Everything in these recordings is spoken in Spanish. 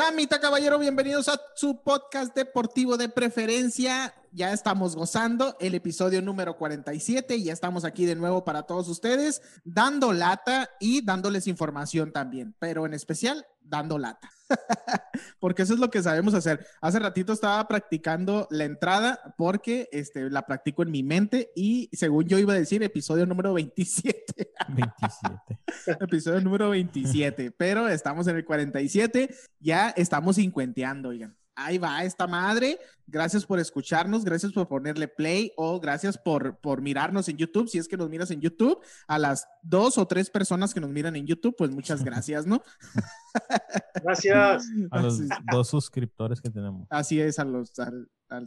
Damita Caballero, bienvenidos a su podcast deportivo de preferencia. Ya estamos gozando el episodio número 47 y ya estamos aquí de nuevo para todos ustedes, dando lata y dándoles información también, pero en especial dando lata. porque eso es lo que sabemos hacer. Hace ratito estaba practicando la entrada porque este, la practico en mi mente y según yo iba a decir episodio número 27. 27. episodio número 27, pero estamos en el 47, ya estamos cincuenteando, oigan ahí va esta madre. Gracias por escucharnos, gracias por ponerle play o gracias por, por mirarnos en YouTube. Si es que nos miras en YouTube, a las dos o tres personas que nos miran en YouTube, pues muchas gracias, ¿no? Gracias. A los dos suscriptores que tenemos. Así es, a los,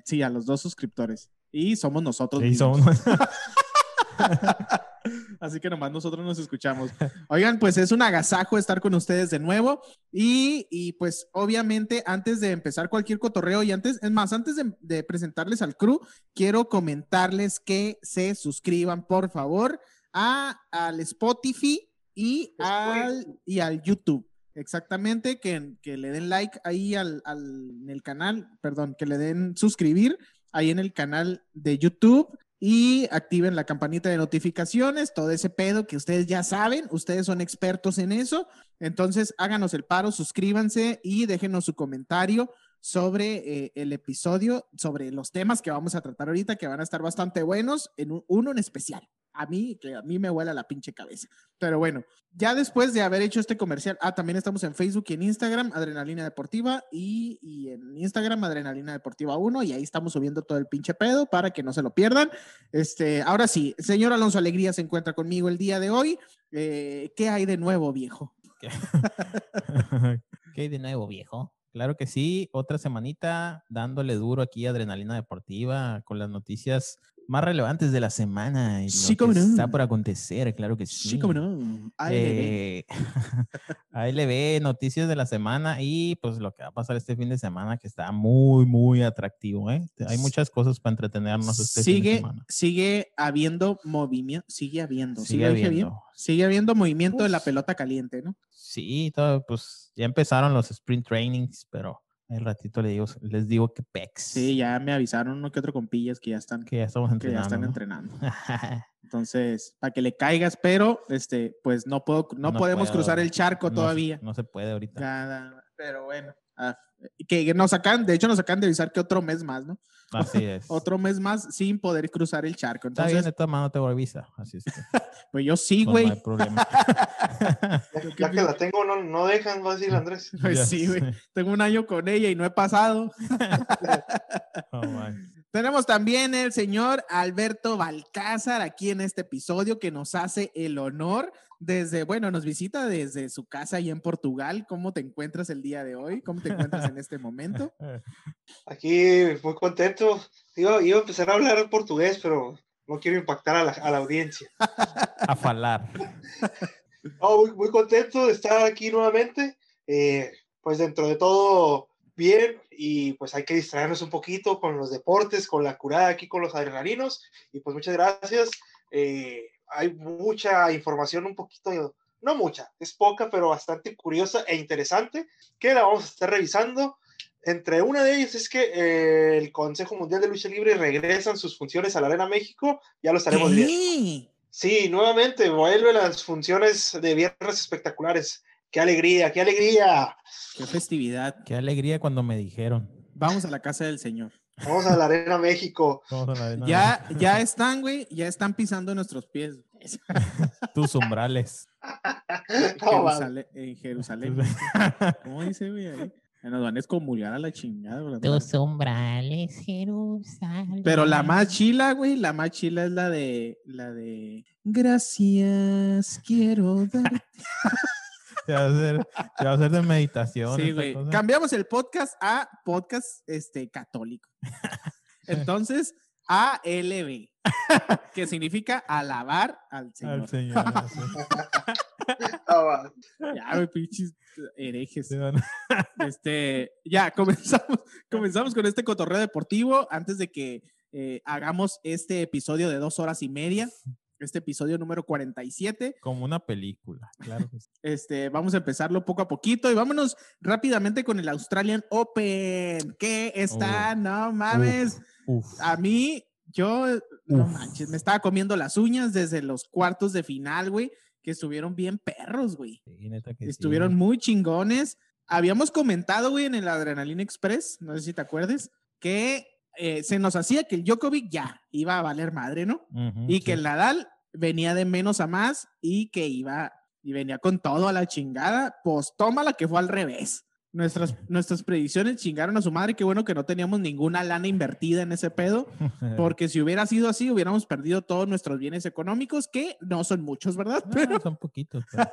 sí, a los dos suscriptores. Y somos nosotros. Sí, somos. Así que nomás nosotros nos escuchamos. Oigan, pues es un agasajo estar con ustedes de nuevo. Y, pues obviamente antes de empezar cualquier cotorreo y antes, es más, antes de, presentarles al crew, quiero comentarles que se suscriban, por favor, a, al Spotify y al, y al YouTube. Exactamente, que, que le den like ahí al, al, en el canal, perdón, que le den suscribir ahí en el canal de YouTube y activen la campanita de notificaciones, todo ese pedo que ustedes ya saben, ustedes son expertos en eso. Entonces, háganos el paro, suscríbanse y déjenos su comentario sobre eh, el episodio, sobre los temas que vamos a tratar ahorita, que van a estar bastante buenos, en uno en especial a mí, que a mí me huele la pinche cabeza. Pero bueno, ya después de haber hecho este comercial, ah, también estamos en Facebook y en Instagram, Adrenalina Deportiva, y, en Instagram, Adrenalina Deportiva 1, y ahí estamos subiendo todo el pinche pedo para que no se lo pierdan. Este, ahora sí, señor Alonso Alegría se encuentra conmigo el día de hoy. Eh, ¿Qué hay de nuevo, viejo? ¿Qué hay de nuevo, viejo? Claro que sí, otra semanita dándole duro aquí Adrenalina Deportiva con las noticias más relevantes de la semana. Y sí, como no. Está por acontecer, claro que sí. Sí, como no. ALB. Eh, ALB, noticias de la semana y pues lo que va a pasar este fin de semana que está muy, muy atractivo. ¿eh? Hay muchas cosas para entretenernos este sigue, fin de semana. Sigue habiendo movimiento, sigue habiendo. Sigue, habiendo. sigue habiendo movimiento de la pelota caliente, ¿no? Sí, todo, pues ya empezaron los sprint trainings, pero el ratito les digo, les digo que pex. Sí, ya me avisaron uno que otro compillas que ya están, que ya estamos entrenando. Que ya están entrenando. Entonces, para que le caigas, pero este, pues no puedo, no, podemos cruzar el charco todavía. No se puede ahorita. Nada, pero bueno. Ah, que nos sacan, de hecho nos sacan de avisar que otro mes más, ¿no? Así es. otro mes más sin poder cruzar el charco. Entonces, Está bien, de todas maneras no te voy a avisar. Así es. pues yo sí, güey. No, hay problema. ya, que la tengo, no, no dejan, va a decir Andrés. Pues sí, güey. Tengo un año con ella y no he pasado. oh, Tenemos también el señor Alberto Balcázar aquí en este episodio que nos hace el honor desde, bueno, nos visita desde su casa ahí en Portugal. ¿Cómo te encuentras el día de hoy? ¿Cómo te encuentras en este momento? Aquí muy contento. Iba, iba a empezar a hablar portugués, pero no quiero impactar a la, a la audiencia. a falar. muy, muy, contento de estar aquí nuevamente. Eh, pues dentro de todo, bien, y pues hay que distraernos un poquito con los deportes, con la curada aquí con los adrenalinos. Y pues muchas gracias. Eh, hay mucha información, un poquito, no mucha, es poca, pero bastante curiosa e interesante, que la vamos a estar revisando. Entre una de ellas es que eh, el Consejo Mundial de Lucha Libre regresan sus funciones a la Arena México, ya lo estaremos ¿Qué? viendo. Sí, nuevamente vuelven las funciones de viernes espectaculares. ¡Qué alegría, qué alegría! ¡Qué festividad! ¡Qué alegría cuando me dijeron! Vamos a la casa del Señor. Vamos a la Arena México. Vamos a la arena Ya, México. ya están, güey, ya están pisando nuestros pies. Tus umbrales. No, en Jerusalén. ¿Cómo dice, güey? ahí? Nos van a excomulgar a la chingada. güey. Tus umbrales, Jerusalén. Pero la más chila, güey, la más chila es la de, la de, gracias, quiero dar. Se va a hacer, se va a hacer de meditación. Sí, güey. cosa. Cambiamos el podcast a podcast este, católico. Entonces, ALB, que significa alabar al Señor. Al Señor. va. Ya, güey, pinches herejes. Este, ya, comenzamos, comenzamos con este cotorreo deportivo antes de que eh, hagamos este episodio de dos horas y media. Este episodio número 47. Como una película, claro. que sí. Este, vamos a empezarlo poco a poquito y vámonos rápidamente con el Australian Open. que está? no mames. Uf. A mí, yo, no manches, me estaba comiendo las uñas desde los cuartos de final, güey, que estuvieron bien perros, güey. Sí, neta que sí. Estuvieron muy chingones. Habíamos comentado, güey, en el Adrenalina Express, no sé si te acuerdes, que eh, se nos hacía que el Djokovic ya iba a valer madre, ¿no? Y sí. que el Nadal venía de menos a más y que iba y venía con todo a la chingada. Pues tómala que fue al revés. Nuestras, nuestras predicciones chingaron a su madre. Qué bueno que no teníamos ninguna lana invertida en ese pedo, porque si hubiera sido así, hubiéramos perdido todos nuestros bienes económicos, que no son muchos, ¿verdad? No, Pero, son poquitos. pero-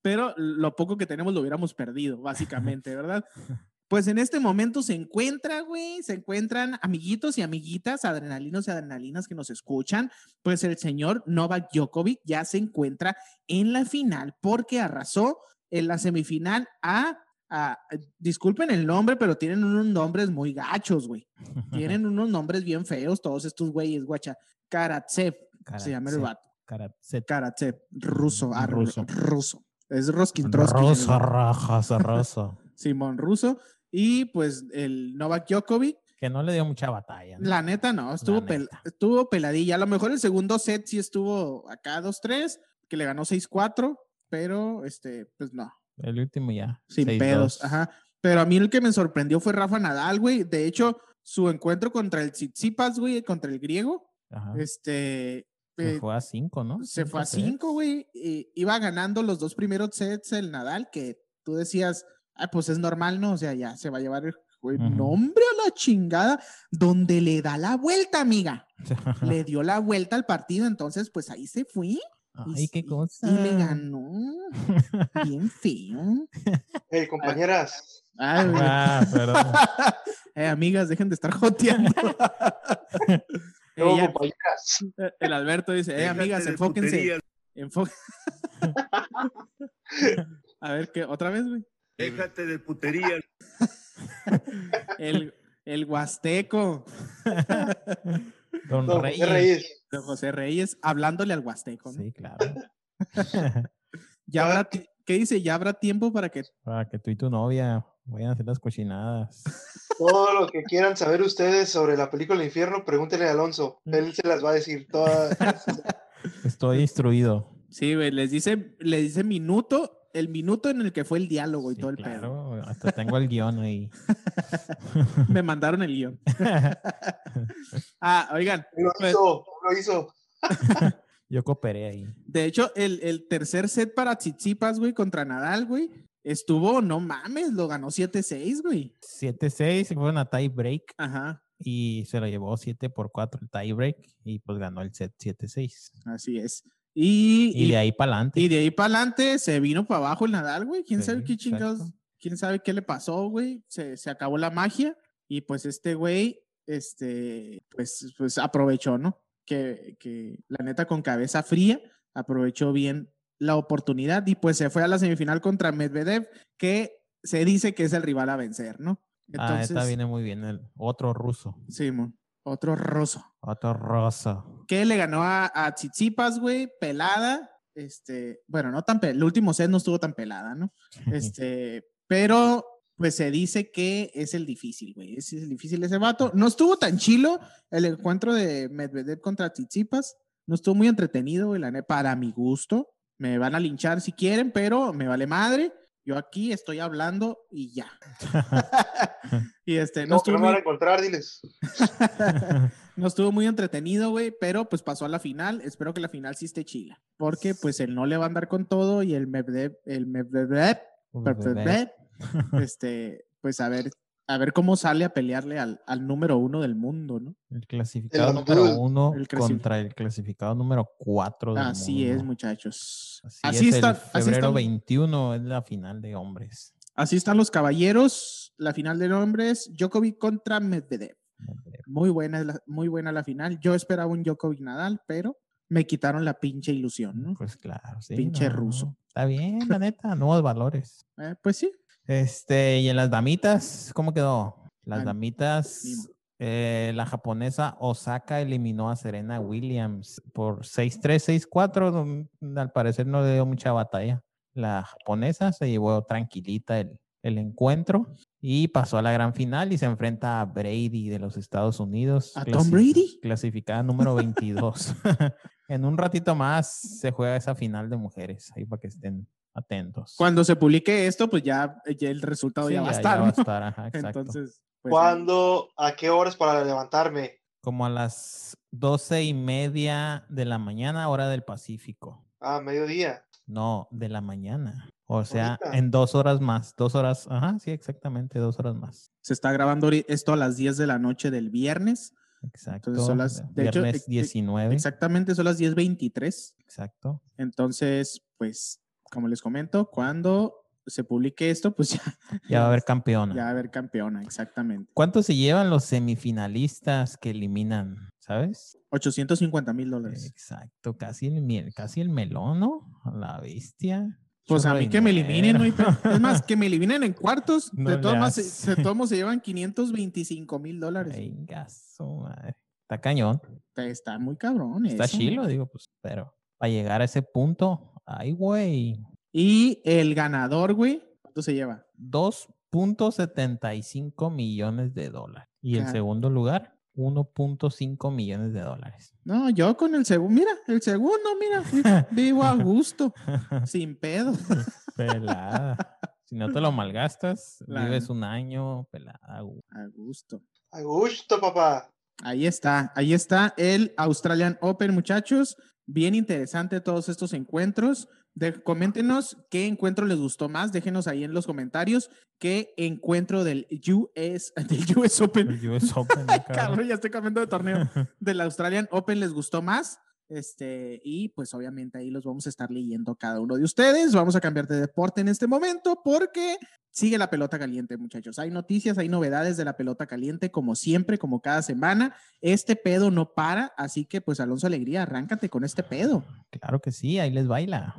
pero lo poco que tenemos lo hubiéramos perdido, básicamente, ¿verdad? Pues en este momento se encuentra, güey, se encuentran amiguitos y amiguitas, adrenalinos y adrenalinas que nos escuchan. Pues el señor Novak Djokovic ya se encuentra en la final porque arrasó en la semifinal a, a- disculpen el nombre, pero tienen unos nombres muy gachos, güey. Tienen unos nombres bien feos todos estos güeyes, guacha. Karatsev, se llama el vato. Karatsev. Karatsev, ruso, ah, Ruso. ruso. Es Roskin Trotsky. Rosa, rajas, rosa. Simón Russo. Y pues el Novak Djokovic, Que no le dio mucha batalla. ¿no? la neta no, estuvo, pel- estuvo peladilla. A lo mejor el segundo set sí estuvo acá 2-3, que le ganó 6-4, pero este, pues no, El último ya. sin 6-2. pedos. Ajá. Pero a mí el que me sorprendió fue Rafa Nadal, güey. De hecho, su encuentro contra el Tsitsipas, güey, contra el griego, Ajá. este. Se eh, fue a 5, ¿no? se fue a Cinco sets. 5, güey. Iba ganando los dos primeros sets el Nadal, que tú decías, ah, pues es normal, ¿no? O sea, ya se va a llevar el güey. Ujú. No, hombre, a la chingada, donde le da la vuelta, amiga. Le dio la vuelta al partido, entonces, pues ahí se fue. y Ay, qué cosa. Y le ganó. Bien feo. Hey, compañeras, Ay. Ah, perdón. Eh, amigas, dejen de estar joteando. Eh, compañeras. el Alberto dice, eh, amigas, enfóquense. Enfo- a ver, ¿qué? ¿Otra vez, güey? Déjate de putería. El, el Huasteco, Don No, Reyes. José Reyes. de José Reyes, hablándole al Huasteco, ¿no? Sí, claro. Ya habrá ¿Qué dice? Ya habrá tiempo para que... Para que tú y tu novia vayan a hacer las cochinadas. Todo lo que quieran saber ustedes sobre la película El Infierno, pregúntenle a Alonso. Él se las va a decir todas. Estoy instruido. Sí, güey, les dice, les dice minuto, el minuto en el que fue el diálogo y Sí, todo el pedo. claro. Hasta tengo el guion ahí. Me mandaron el guion. Ah, oigan, Lo Pues- hizo, lo hizo. Yo cooperé ahí. de hecho, el, el tercer set para Tsitsipas, güey, contra Nadal, güey, estuvo, no mames, lo ganó 7-6, güey. 7-6, se fueron a tie break Ajá, y se lo llevó 7 por 4 el tie break y pues ganó el set 7-6. así es. Y, Y de ahí para adelante. Y de ahí para adelante se vino para abajo el Nadal, güey. ¿Quién sabe Sí, qué chingados? exacto. ¿Quién sabe qué le pasó, güey? Se, se acabó la magia y pues este güey, este, pues, pues aprovechó, ¿no? Que, que la neta con cabeza fría aprovechó bien la oportunidad y pues se fue a la semifinal contra Medvedev, que se dice que es el rival a vencer, ¿no? ah, esta viene muy bien. El otro ruso. Simón, otro ruso. Otro rosa. que le ganó a, a Tsitsipas, güey, pelada. Este, bueno, no tan pelada, el último set no estuvo tan pelada, ¿no? Este, pero pues se dice que es el difícil, güey. Es el difícil ese vato. No estuvo tan chilo el encuentro de Medvedev contra Tsitsipas. No estuvo muy entretenido, güey, la para mi gusto. Me van a linchar si quieren, pero me vale madre. Yo aquí estoy hablando y ya. y este, no No, estuvo muy- van a encontrar, diles. no estuvo muy entretenido, güey, pero pues pasó a la final. Espero que la final sí esté chila. Porque pues él no le va a andar con todo y el Medvedev, el Medvedev, este, pues a ver, a ver cómo sale a pelearle al, al número uno del mundo, ¿no? El clasificado El número uno El contra el clasificado número 4 del Así es, muchachos. Así, Así, es, está, el así, febrero están, 21 es la final de hombres. así están los caballeros. La final de hombres, Djokovic contra Medvedev. Muy buena, la- muy buena la final. Yo esperaba un Djokovic Nadal, pero me quitaron la pinche ilusión, ¿no? Pues claro, sí. Pinche no, ruso. Está bien, la neta, nuevos valores. Eh, pues sí, Este, y en las damitas, ¿cómo quedó? Las damitas, Eh, la japonesa Osaka eliminó a Serena Williams por 6-3, 6-4. donde Al parecer no le dio mucha batalla. La japonesa se llevó tranquilita el, el encuentro y pasó a la gran final y se enfrenta a Brady de los Estados Unidos. ¿A Tom Brady? Clasificada número 22. en un ratito más se juega esa final de mujeres, ahí para que estén atentos. Cuando se publique esto, pues ya, ya el resultado Sí, ya va a ya- ya estar. va a ¿no? estar, ajá, exacto. Entonces, pues, ¿Cuándo? ¿A qué horas para levantarme? Como a las doce y media de la mañana, hora del Pacífico. Ah, mediodía. No, de la mañana. O sea, Ahorita. en dos horas más. Dos horas, ajá, sí, exactamente, dos horas más. se está grabando esto a las 10 de la noche del viernes. Exacto. son las- de- hecho, viernes ex- ex- 19. Exactamente, son las 10.23. Exacto. Entonces, pues, como les comento, cuando se publique esto, pues ya, Ya va a haber campeona. ya va a haber campeona, exactamente. ¿Cuánto se llevan los semifinalistas que eliminan? ¿Sabes? 850 mil dólares. Exacto, casi el, casi el melón, ¿no? La bestia. Pues a mí que me eliminen, ¿no? Es más, que me eliminen en cuartos. No de, todos modos, se- todos se llevan 525 mil dólares. Venga, su madre. Está cañón. Está muy cabrón. Está eso. chilo, digo, pues, pero para llegar a ese punto, ay, güey. Y el ganador, güey, ¿cuánto se lleva? 2.75 millones de dólares. Y el Ca- segundo lugar, 1.5 millones de dólares. No, yo con el segundo, mira, el segundo, mira, vi- vivo a gusto, sin pedo. pelada. Si no te lo malgastas, Claro. vives un año pelada. A gusto. A gusto, papá. Ahí está, ahí está el Australian Open, muchachos. Bien interesante todos estos encuentros. De- coméntenos qué encuentro les gustó más. Déjenos ahí en los comentarios qué encuentro del US, del US Open. El US Open, Ay, cabrón. cabrón, ya estoy cambiando de torneo. Del Australian Open les gustó más. Este, y pues obviamente ahí los vamos a estar leyendo cada uno de ustedes. Vamos a cambiar de deporte en este momento porque sigue la pelota caliente, muchachos. Hay noticias, hay novedades de la pelota caliente, como siempre, como cada semana. Este pedo no para, así que pues Alonso Alegría, arráncate con este pedo. Claro que sí, ahí les baila.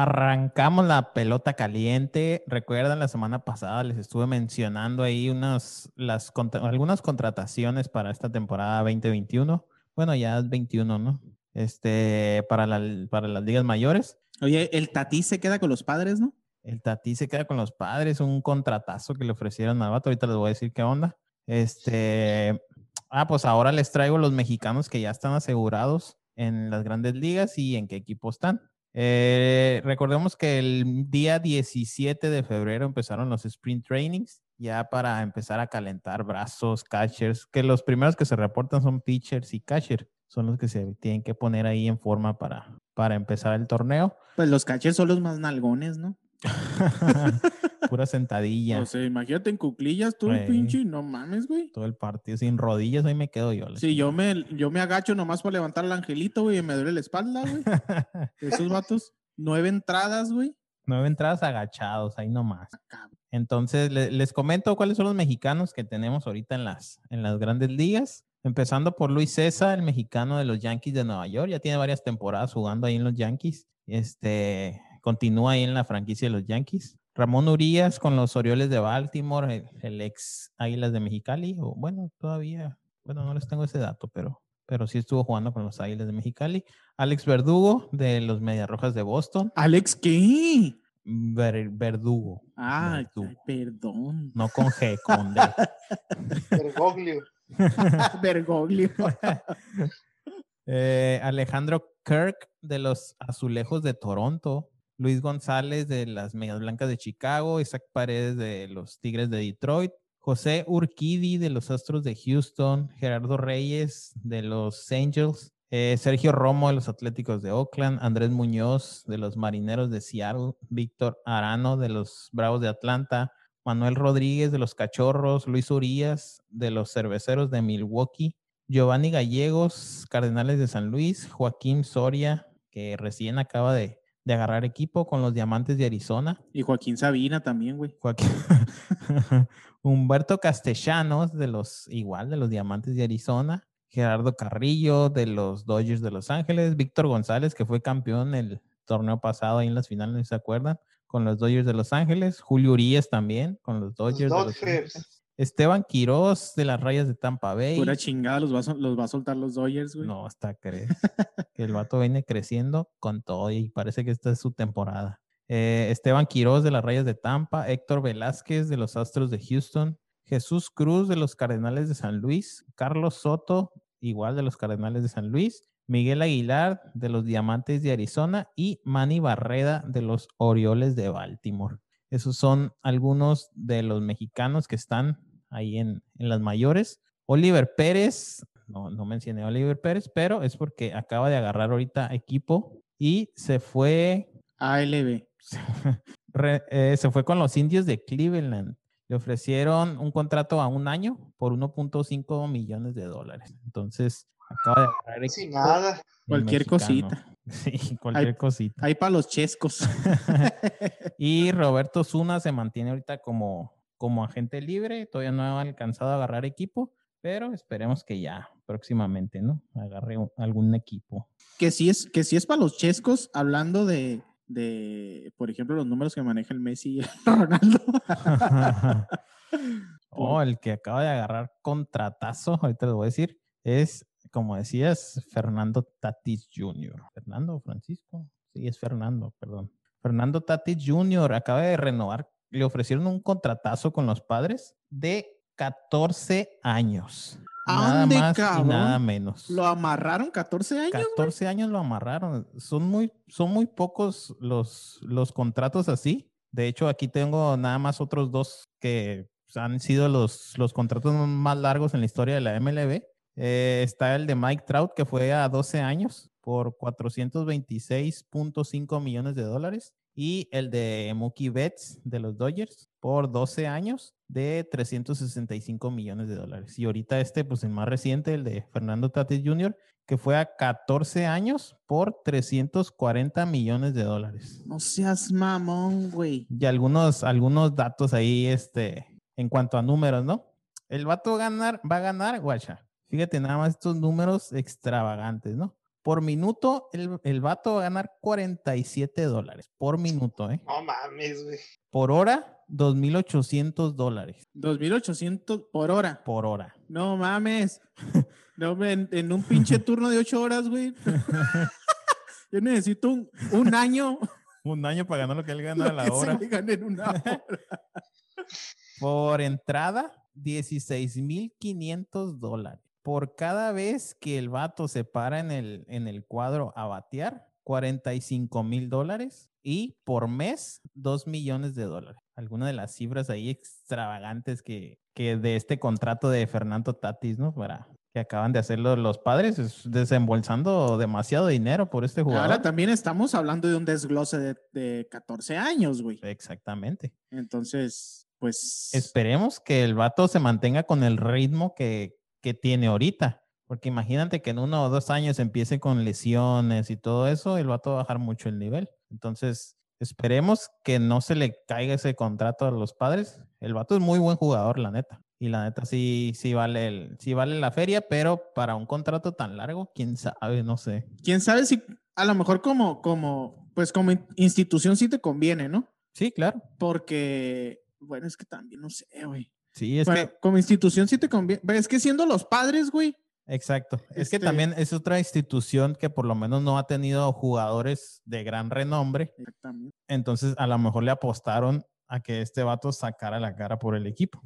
Arrancamos la pelota caliente. Recuerdan la semana pasada les estuve mencionando ahí unas las contra- algunas contrataciones para esta temporada 2021. Bueno, ya es 21, ¿no? Este para la- para las ligas mayores. Oye, el Tati se queda con los padres, ¿no? El Tati se queda con los padres, un contratazo que le ofrecieron al vato. Ahorita les voy a decir qué onda. Este, ah, pues ahora les traigo los mexicanos que ya están asegurados en las grandes ligas y en qué equipo están. Eh, recordemos que el día 17 de febrero empezaron los sprint trainings, ya para empezar a calentar brazos, catchers, que los primeros que se reportan son pitchers y catchers, son los que se tienen que poner ahí en forma para, para empezar el torneo. Pues los catchers son los más nalgones, ¿no? Pura sentadilla. O sea, imagínate en cuclillas tú el Güey. pinche, no mames, güey. todo el partido sin rodillas, ahí me quedo yo. Sí, yo me, yo me agacho nomás para levantar al angelito, güey, y me duele la espalda, güey. Esos vatos, nueve entradas, güey. Nueve entradas agachados, ahí nomás. Cabrón. Entonces, le- les comento cuáles son los mexicanos que tenemos ahorita en las, en las grandes ligas. Empezando por Luis César, el mexicano de los Yankees de Nueva York. Ya tiene varias temporadas jugando ahí en los Yankees. Este, continúa ahí en la franquicia de los Yankees. Ramón Urias con los Orioles de Baltimore, el, el ex Águilas de Mexicali. O bueno, todavía, bueno, no les tengo ese dato, pero, pero sí estuvo jugando con los Águilas de Mexicali. Alex Verdugo de los Medias Rojas de Boston. Alex, ¿qué? Ver- Verdugo. Ah, Verdugo. ay, perdón. No con G, con D. Bergoglio. Bergoglio. Eh, Alejandro Kirk de los Azulejos de Toronto. Luis González de las Medias Blancas de Chicago. Isaac Paredes de los Tigres de Detroit. José Urquidi de los Astros de Houston. Gerardo Reyes de los Angels. eh, Sergio Romo de los Atléticos de Oakland. Andrés Muñoz de los Marineros de Seattle. Víctor Arano de los Bravos de Atlanta. Manuel Rodríguez de los Cachorros, Luis Urias de los Cerveceros de Milwaukee, Giovanni Gallegos, Cardenales de San Luis, Joaquín Soria, que recién acaba de, de agarrar equipo con los Diamantes de Arizona, Y Joaquín Sabina también, güey. Joaquín- Humberto Castellanos de los igual de los Diamantes de Arizona, Gerardo Carrillo de los Dodgers de Los Ángeles, Víctor González que fue campeón el torneo pasado ahí en las finales, ¿no se acuerdan? Con los Dodgers de Los Ángeles, Julio Urias también con los Dodgers de Los Dodgers. Ángeles. Esteban Quiroz de las Rayas de Tampa Bay. Pura chingada, los va, a, sol- los va a soltar los Dodgers, güey. No, hasta crees. que el vato viene creciendo con todo y parece que esta es su temporada. Eh, Esteban Quiroz de las Rayas de Tampa, Héctor Velázquez de los Astros de Houston, Jesús Cruz de los Cardenales de San Luis, Carlos Soto, igual de los Cardenales de San Luis, Miguel Aguilar de los Diamantes de Arizona y Manny Barreda de los Orioles de Baltimore. Esos son algunos de los mexicanos que están ahí en, en las mayores. Oliver Pérez, no, no mencioné a Oliver Pérez, pero es porque acaba de agarrar ahorita equipo y se fue, ALB. re- eh, se fue con los indios de Cleveland. Le ofrecieron un contrato a un año por 1.5 millones de dólares. Entonces, acaba de agarrar Sin nada. Cualquier mexicano. cosita. Sí, cualquier cosita. Ahí para los chescos. Y Roberto Zuna se mantiene ahorita como, como agente libre. Todavía no ha alcanzado a agarrar equipo, pero esperemos que ya próximamente, ¿no? Agarre un- algún equipo. que sí es, que sí es para los chescos, hablando de, de, por ejemplo, los números que maneja el Messi y el Ronaldo. oh, el que acaba de agarrar contratazo, ahorita les voy a decir, es, como decías, Fernando Tatis Jr. ¿Fernando Francisco? Sí, es Fernando, perdón. Fernando Tatis Jr. acaba de renovar, le ofrecieron un contratazo con los padres de 14 años. Nada más y cabrón. nada menos. Lo amarraron 14 años. 14 años lo amarraron. Son muy, son muy pocos los, los contratos así. De hecho, aquí tengo nada más otros dos que han sido los, los contratos más largos en la historia de la MLB. Eh, está el de Mike Trout, que fue a 12 años por 426.5 millones de dólares. Y el de Mookie Betts de los Dodgers por 12 años de 365 millones de dólares. Y ahorita este, pues el más reciente, el de Fernando Tatis Jr., que fue a 14 años por 340 millones de dólares. No seas mamón, güey. Y algunos, algunos datos ahí, este, en cuanto a números, ¿no? El vato ganar, va a ganar, guacha. Fíjate nada más estos números extravagantes, ¿no? Por minuto, el, el vato va a ganar 47 dólares por minuto, ¿eh? No mames, güey. Por hora, 2.800 dólares 2800 por hora. por hora. No mames. No, en, en un pinche turno de 8 horas, güey. Yo necesito un, un año. Un año para ganar lo que él gana a la que hora. se le gane en una hora. Por entrada, 16.500 dólares. Por cada vez que el vato se para en el, en el cuadro a batear, 45 mil dólares. Y por mes, 2 millones de dólares. Algunas de las cifras ahí extravagantes que, que de este contrato de Fernando Tatis, ¿no? Para que acaban de hacerlo los padres, es desembolsando demasiado dinero por este jugador. Ahora también estamos hablando de un desglose de, de 14 años, güey. Exactamente. Entonces, pues. Esperemos que el vato se mantenga con el ritmo que, que tiene ahorita. Porque imagínate que en uno o dos años empiece con lesiones y todo eso, el vato va a bajar mucho el nivel. Entonces, esperemos que no se le caiga ese contrato a los padres. El vato es muy buen jugador, la neta. Y la neta sí, sí, vale el, sí vale la feria, pero para un contrato tan largo, quién sabe, no sé. Quién sabe si a lo mejor como, como, pues como in- institución sí te conviene, ¿no? Sí, claro. Porque, bueno, es que también no sé, güey. Sí, es bueno, que como institución sí te conviene. Pero Es que siendo los padres, güey. Exacto. Es que también es otra institución que por lo menos no ha tenido jugadores de gran renombre. Exactamente. Entonces a lo mejor le apostaron a que este vato sacara la cara por el equipo.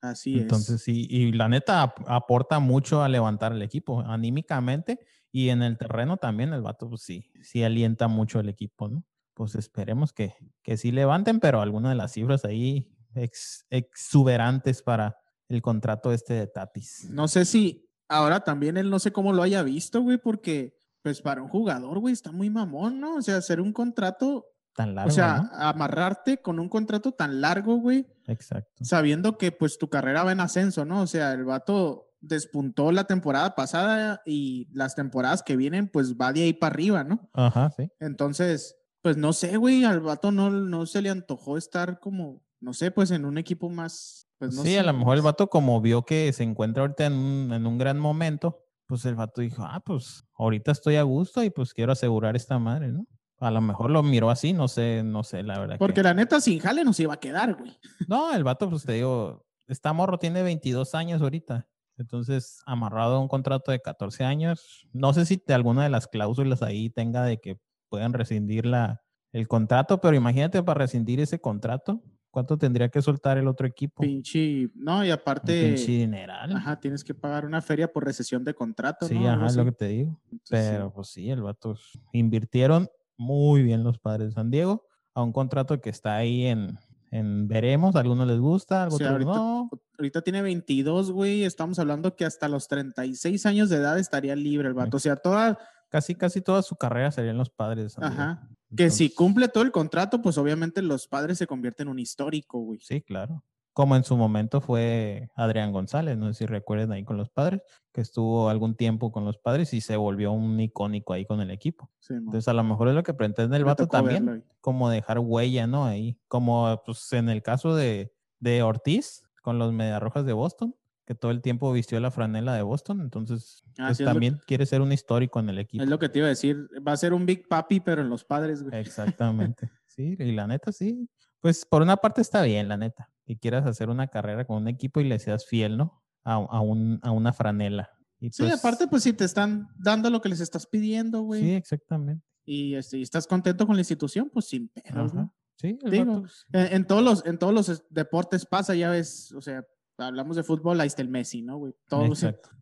Así Entonces sí, y la neta ap- aporta mucho a levantar el equipo anímicamente y en el terreno también el vato pues sí, sí alienta mucho el equipo, ¿no? Pues esperemos que, que sí levanten, pero algunas de las cifras ahí ex- exuberantes para el contrato este de Tatis. No sé si ahora también él no sé cómo lo haya visto, güey, porque pues para un jugador, güey, está muy mamón, ¿no? O sea, hacer un contrato tan largo. O sea, ¿no? amarrarte con un contrato tan largo, güey, Exacto. sabiendo que pues tu carrera va en ascenso, ¿no? O sea, el vato despuntó la temporada pasada y las temporadas que vienen, pues va de ahí para arriba, ¿no? Ajá, sí. Entonces, pues no sé, güey, al vato no, no se le antojó estar como, no sé, pues en un equipo más, pues no sí, sé, a lo mejor el vato como vio que se encuentra ahorita en un, en un gran momento, pues el vato dijo, ah, pues ahorita estoy a gusto y pues quiero asegurar esta madre, ¿no? A lo mejor lo miró así, no sé, no sé, la verdad. que- Porque la neta, sin jale no se iba a quedar, güey. No, el vato, pues te digo, está morro, tiene 22 años ahorita. Entonces, amarrado a un contrato de 14 años. No sé si alguna de las cláusulas ahí tenga de que puedan rescindir la, el contrato, pero imagínate para rescindir ese contrato, ¿cuánto tendría que soltar el otro equipo? Pinche, no, y aparte, pinche dineral. ajá, tienes que pagar una feria por recesión de contrato, Sí, ajá, es lo que te digo. Entonces, sí. Pero pues sí, el vato invirtieron muy bien los padres de San Diego a un contrato que está ahí en, en veremos, a algunos les gusta, a otros ahorita- no. Ahorita tiene 22, güey. Estamos hablando que hasta los 36 años de edad estaría libre el vato. O sea, toda, Casi, casi toda su carrera serían los padres de San Diego. ajá. Que si cumple todo el contrato, pues obviamente los padres se convierten en un histórico, güey. Sí, claro. Como en su momento fue Adrián González, no sé si recuerden ahí con los padres, que estuvo algún tiempo con los padres y se volvió un icónico ahí con el equipo. Sí. Entonces, a lo mejor es lo que pretende el Me vato también. verlo como dejar huella, ¿no? Ahí, como pues en el caso de, de Ortiz con los Mediarrojas de Boston, que todo el tiempo vistió la franela de Boston, entonces Ah, pues, sí, también quiere ser un histórico en el equipo. Es lo que te iba a decir. Va a ser un Big Papi, pero en los padres, güey. Exactamente, sí, y la neta sí, pues por una parte está bien, la neta, que quieras hacer una carrera con un equipo y le seas fiel, ¿no? A, a un, a una franela. Y Sí, pues, aparte, pues si te están dando lo que les estás pidiendo, güey. Sí, exactamente. Y, este, y estás contento con la institución, pues sin pedos, ¿no? Sí, Digo, vato, En, en todos los, en todos los es- deportes pasa, ya ves, o sea, hablamos de fútbol, ahí está el Messi, ¿no, güey? Todo,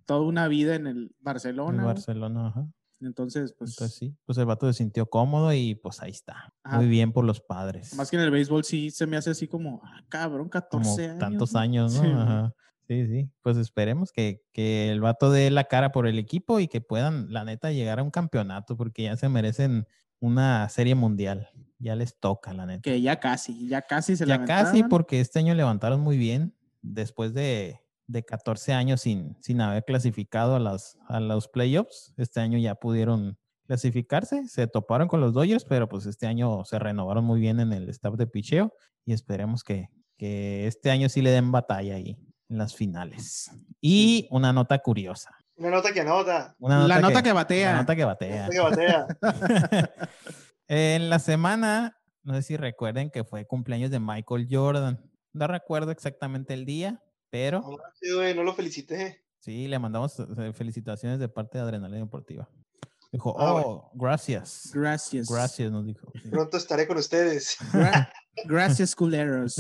toda una vida en el el Barcelona. güey. Barcelona, ajá. Entonces, pues, Entonces sí, pues el vato se sintió cómodo y pues ahí está. Ajá. Muy bien por los padres. más que en el béisbol sí se me hace así como, ah, cabrón, 14 como años. tantos años, ¿no? Sí. Ajá. Sí, sí. Pues esperemos que, que el vato dé la cara por el equipo y que puedan, la neta, llegar a un campeonato porque ya se merecen una serie mundial. Ya les toca, la neta. Que ya casi, ya casi se la ya casi, porque este año levantaron muy bien después de, de 14 años sin, sin haber clasificado a, las, a los playoffs. Este año ya pudieron clasificarse, se toparon con los Dodgers, pero pues este año se renovaron muy bien en el staff de picheo y esperemos que, que este año sí le den batalla ahí en las finales. Y una nota curiosa. Una nota que anota. Una la nota que, La batea. nota que batea. Nota que batea. en la semana, no sé si recuerden que fue cumpleaños de Michael Jordan. No recuerdo exactamente el día, pero No, güey, no lo felicité. sí, le mandamos eh, felicitaciones de parte de Adrenalina Deportiva. Dijo, Ah, oh, gracias. Gracias. Gracias, nos dijo. sí. Pronto estaré con ustedes. Gra- gracias, culeros.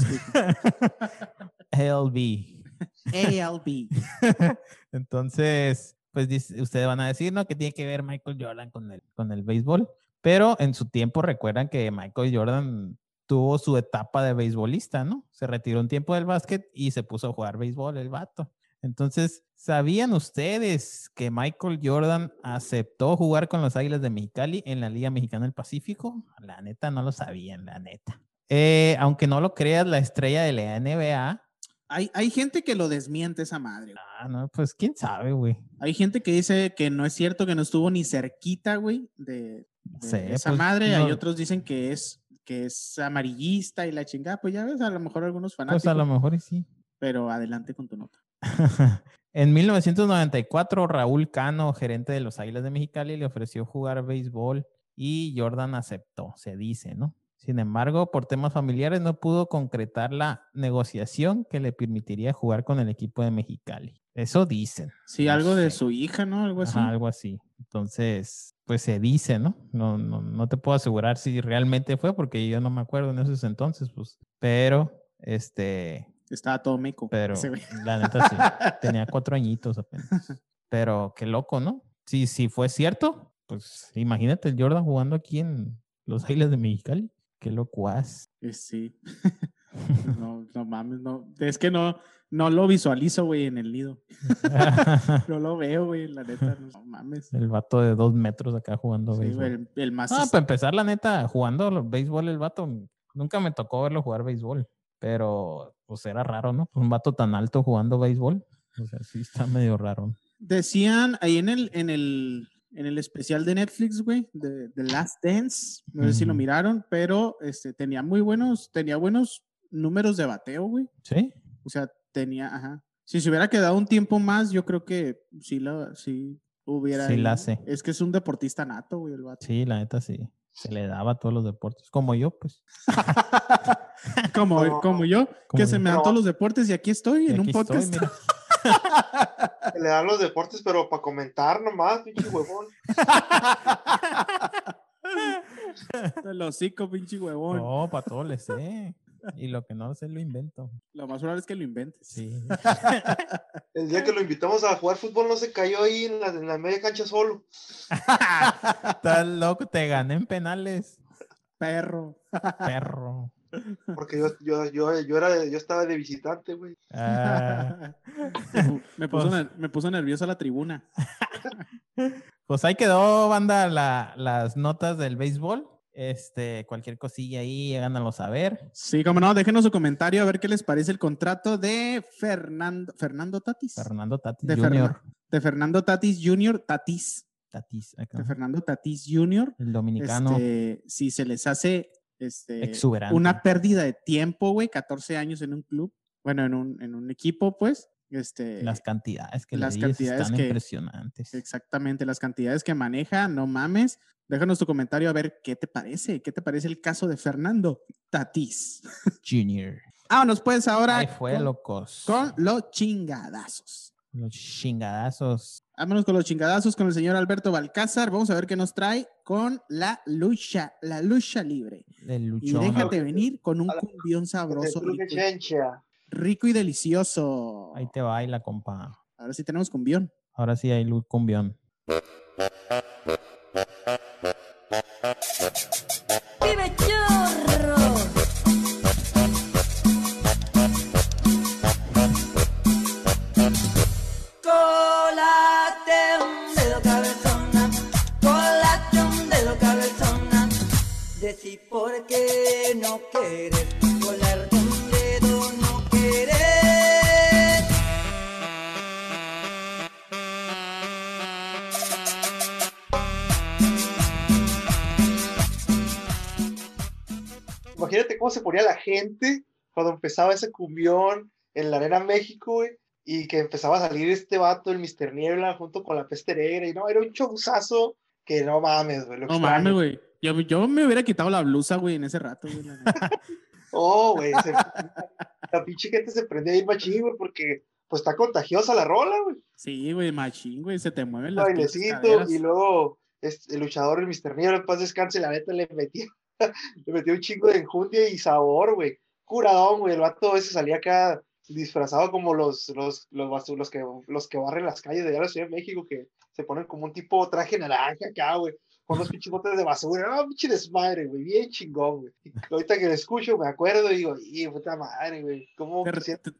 LB. ALB. Entonces, pues dice- ustedes van a decir, ¿no? Que tiene que ver Michael Jordan con el, con el béisbol. Pero en su tiempo recuerdan que Michael Jordan tuvo su etapa de beisbolista, ¿no? Se retiró un tiempo del básquet y se puso a jugar béisbol el vato. Entonces, ¿sabían ustedes que Michael Jordan aceptó jugar con los Águilas de Mexicali en la Liga Mexicana del Pacífico? La neta, no lo sabían, la neta. Eh, aunque no lo creas, la estrella de la NBA. Hay, hay gente que lo desmiente esa madre. güey. Ah, no, pues quién sabe, güey. Hay gente que dice que no es cierto, que no estuvo ni cerquita, güey, de, de Sí, esa pues, madre. Hay no- otros dicen que es que es amarillista y la chingada. Pues ya ves, a lo mejor algunos fanáticos. Pues a lo mejor sí. Pero adelante con tu nota. en 1994, Raúl Cano, gerente de los Águilas de Mexicali, le ofreció jugar béisbol y Jordan aceptó, se dice, ¿no? Sin embargo, por temas familiares no pudo concretar la negociación que le permitiría jugar con el equipo de Mexicali. Eso dicen. Sí, No algo de su hija, ¿no? Algo así. Ajá, algo así. Entonces, pues se dice, ¿no? No, no, no te puedo asegurar si realmente fue, porque yo no me acuerdo en esos entonces, pues. Pero, este, Estaba todo meco. pero la neta sí, tenía cuatro añitos apenas. Pero qué loco, ¿no? Si, si fue cierto, pues imagínate el Jordan jugando aquí en los Águilas de Mexicali. Qué locuaz. Eh, Sí. no, no mames, no. Es que no, No lo visualizo, güey, en el nido. No lo veo, güey, la neta. No mames. el vato de dos metros acá jugando Sí, béisbol. el, el más. Ah, para empezar, la neta, jugando béisbol el vato, nunca me tocó verlo jugar béisbol, pero pues era raro, ¿no? Un vato tan alto jugando béisbol, o sea, sí está medio raro. Decían ahí en el, en el, en el especial de Netflix, güey, de The Last Dance. No sé si lo miraron, pero este, tenía muy buenos, tenía buenos números de bateo, güey. ¿Sí? O sea, tenía, ajá. Si se hubiera quedado un tiempo más, yo creo que sí, la, sí hubiera. Sí la hace. Es que es un deportista nato, güey, el vato. Sí, la neta sí. Se le daba a todos los deportes, como yo, pues. como, como yo, Como que se me dan todos los deportes y aquí estoy Y en un aquí podcast. Se le dan los deportes, pero para comentar nomás, pinche huevón. El hocico, pinche huevón. No, para todo le sé. Y lo que no sé lo invento. Lo más probable es que lo inventes. Sí. El día que lo invitamos a jugar fútbol no se cayó ahí en la, en la media cancha solo. Estás loco, te gané en penales, Perro. perro. Porque yo, yo, yo, yo, era de- yo estaba de visitante, güey. Ah, me, puso Pues- me puso nerviosa la tribuna. pues ahí quedó, banda, la- las notas del béisbol. Este, cualquier cosilla ahí, háganlo saber. Sí, como no, déjenos su comentario a ver qué les parece el contrato de Fernando, Fernando Tatis. Fernando Tatis De. Ferna- de Fernando Tatis Jr. Tatis. Tatis, acá. De Fernando Tatis Jr. el dominicano Este, si se les hace este, exuberante. una pérdida de tiempo, güey, 14 años en un club, bueno, en un, en un equipo, pues, este, las cantidades que las le cantidades están que- impresionantes. exactamente las cantidades que maneja, no mames. Déjanos tu comentario a ver qué te parece, qué te parece el caso de Fernando Tatis. Junior. Vámonos pues ahora Ahí fue, con, locos. con los chingadazos. Los chingadazos. Vámonos con los chingadazos con el señor Alberto Balcázar. Vamos a ver qué nos trae con la lucha, la lucha libre. del Y déjate venir con un cumbión sabroso, rico, rico y delicioso. Ahí te baila, compa. Ahora sí tenemos cumbión. Ahora sí hay luz cumbión. Decí por qué no quieres, colarte un dedo no quieres. Imagínate cómo se ponía la gente cuando empezaba ese cumbión en la Arena México, güey, y que empezaba a salir este vato, el Mr. Niebla, junto con la peste negra, y no, era un showzazo que no mames, güey. No extraño. mames, güey. Yo, yo me hubiera quitado la blusa, güey, en ese rato, güey. Oh, güey, se- la pinche gente se prendía ahí machín, güey, porque pues está contagiosa la rola, güey. Sí, güey, machín, güey. Se te mueven las bailecito, y luego este, el luchador, el Mr. Niebla, en paz descanse, la neta le metía, le metía un chingo de enjundia y sabor, güey. Curadón, güey, el vato a veces salía acá disfrazado como los, los, los, los, que, los que barren las calles de allá de la Ciudad de México, que se ponen como un tipo traje naranja acá, güey, con los pinches botes de basura, ah, pinche desmadre, güey, bien chingón, güey. Ahorita que lo escucho me acuerdo y digo, y puta madre, güey, ¿cómo Te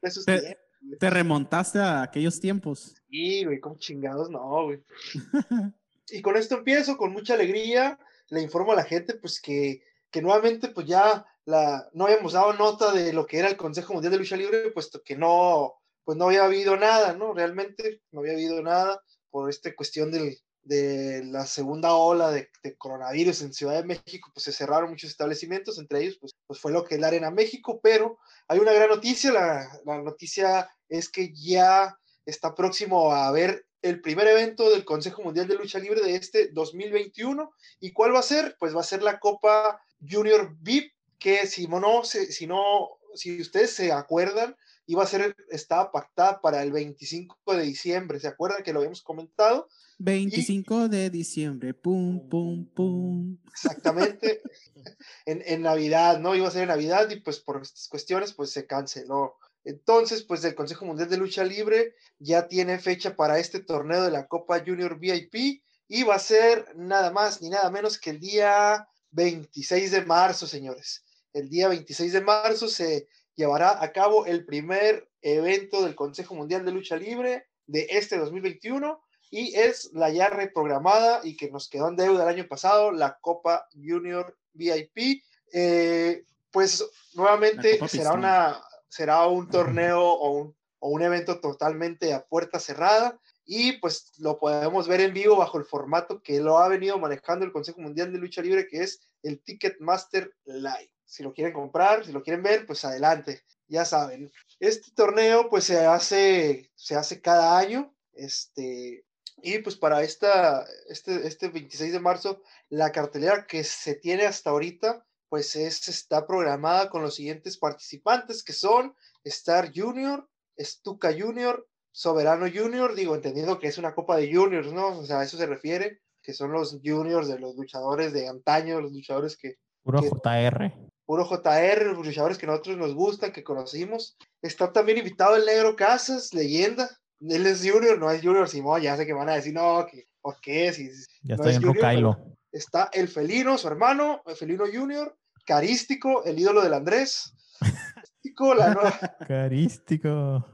esos te- tiempos? Te remontaste a aquellos tiempos. Sí, güey, como chingados, no, güey. y con esto empiezo, con mucha alegría, le informo a la gente, pues, que, que nuevamente, pues, ya la, no habíamos dado nota de lo que era el Consejo Mundial de Lucha Libre, puesto que no, pues, no había habido nada, ¿no? Realmente no había habido nada por esta cuestión del, de la segunda ola de, coronavirus en Ciudad de México, pues, se cerraron muchos establecimientos, entre ellos, pues, pues fue lo que es la Arena México, pero hay una gran noticia, la, la noticia es que ya está próximo a haber el primer evento del Consejo Mundial de Lucha Libre de este 2021. ¿Y cuál va a ser? Pues va a ser la Copa Junior VIP, que si no, si no, si ustedes se acuerdan, iba a ser, estaba pactada para el 25 de diciembre. ¿Se acuerdan que lo habíamos comentado? 25 de diciembre, pum, pum, pum. Exactamente. en, en Navidad, ¿no? Iba a ser en Navidad y pues por estas cuestiones pues se canceló. Entonces, pues el Consejo Mundial de Lucha Libre ya tiene fecha para este torneo de la Copa Junior VIP y va a ser nada más ni nada menos que el día 26 de marzo, señores. El día 26 de marzo se llevará a cabo el primer evento del Consejo Mundial de Lucha Libre de este 2021 y es la ya reprogramada y que nos quedó en deuda el año pasado, la Copa Junior VIP. Eh, pues nuevamente será, una, será un torneo o un, o un evento totalmente a puerta cerrada y pues lo podemos ver en vivo bajo el formato que lo ha venido manejando el Consejo Mundial de Lucha Libre, que es el Ticketmaster Live. Si lo quieren comprar, si lo quieren ver, pues adelante, ya saben. Este torneo pues se hace, se hace cada año, este, y pues para esta, este, este 26 de marzo, la cartelera que se tiene hasta ahorita, pues es, está programada con los siguientes participantes que son Star Junior, Stuka Junior, Soberano Junior, digo, entendiendo que es una copa de juniors, ¿no? O sea, a eso se refiere, que son los juniors de los luchadores de antaño, los luchadores que, Puro que- JR. puro JR, los luchadores que nosotros nos gustan, que conocimos. Está también invitado el Negro Casas, leyenda. Él es junior, no es junior Simón, ya sé que van a decir, no, que, ¿por qué? Si, Ya no está es en pero Está el Felino, su hermano, el Felino Junior, Carístico, el ídolo del Andrés. Carístico, la nueva, Carístico.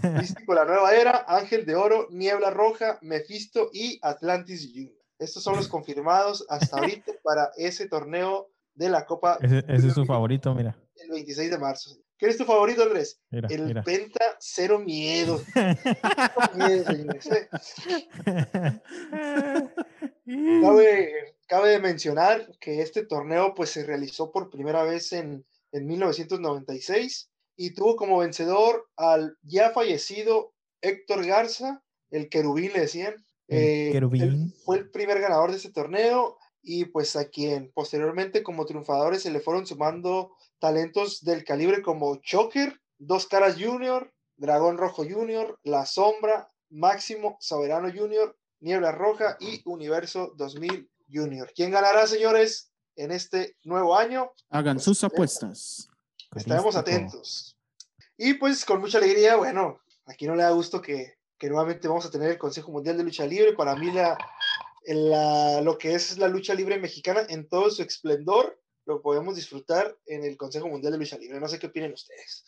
Carístico, la nueva era, Ángel de Oro, Niebla Roja, Mephisto y Atlantis Junior. Estos son los confirmados hasta ahorita para ese torneo de la Copa Ese, ese es su favorito, mira. el 26 de marzo. ¿Quién es tu favorito, Andrés? Mira, El mira. Penta Cero Miedo. Cabe, cabe de mencionar que este torneo pues, se realizó por primera vez en, en 1996 y tuvo como vencedor al ya fallecido Héctor Garza, el querubín le decían. El Eh, querubín. él fue el primer ganador de este torneo y pues a quien posteriormente como triunfadores se le fueron sumando talentos del calibre como Choker, Dos Caras Junior, Dragón Rojo Junior, La Sombra, Máximo, Soberano Junior, Niebla Roja y Universo 2000 Junior. ¿Quién ganará, señores, en este nuevo año? Hagan Pues, sus apuestas. Estaremos Carístico. atentos. Y pues con mucha alegría, bueno, aquí no le da gusto que, que nuevamente vamos a tener el Consejo Mundial de Lucha Libre. Para mí la, la- lo que es la lucha libre mexicana en todo su esplendor lo podemos disfrutar en el Consejo Mundial de Lucha Libre. No sé qué opinen ustedes.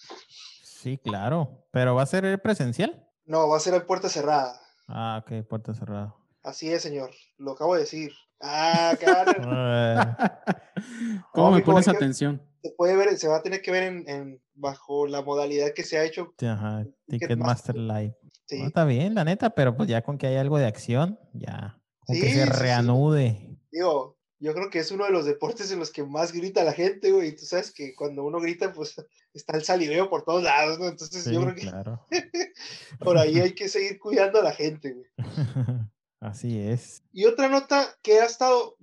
Sí, claro. Pero va a ser presencial. No, va a ser puerta cerrada. Ah, ok, puerta cerrada. Así es, señor. Lo acabo de decir. Ah. Ah, ¿Cómo me mijo, pones atención? se puede ver, se va a tener que ver en, en- bajo la modalidad que se ha hecho. Ajá, Ticketmaster. Live. Sí. No, está bien, la neta, pero pues ya con que hay algo de acción, ya. Que se reanude. Digo, yo creo que es uno de los deportes en los que más grita la gente, güey. Y tú sabes que cuando uno grita, pues está el saliveo por todos lados, ¿no? Entonces Sí, yo creo que claro. por ahí hay que seguir cuidando a la gente, güey. Así es. Y otra nota que ha estado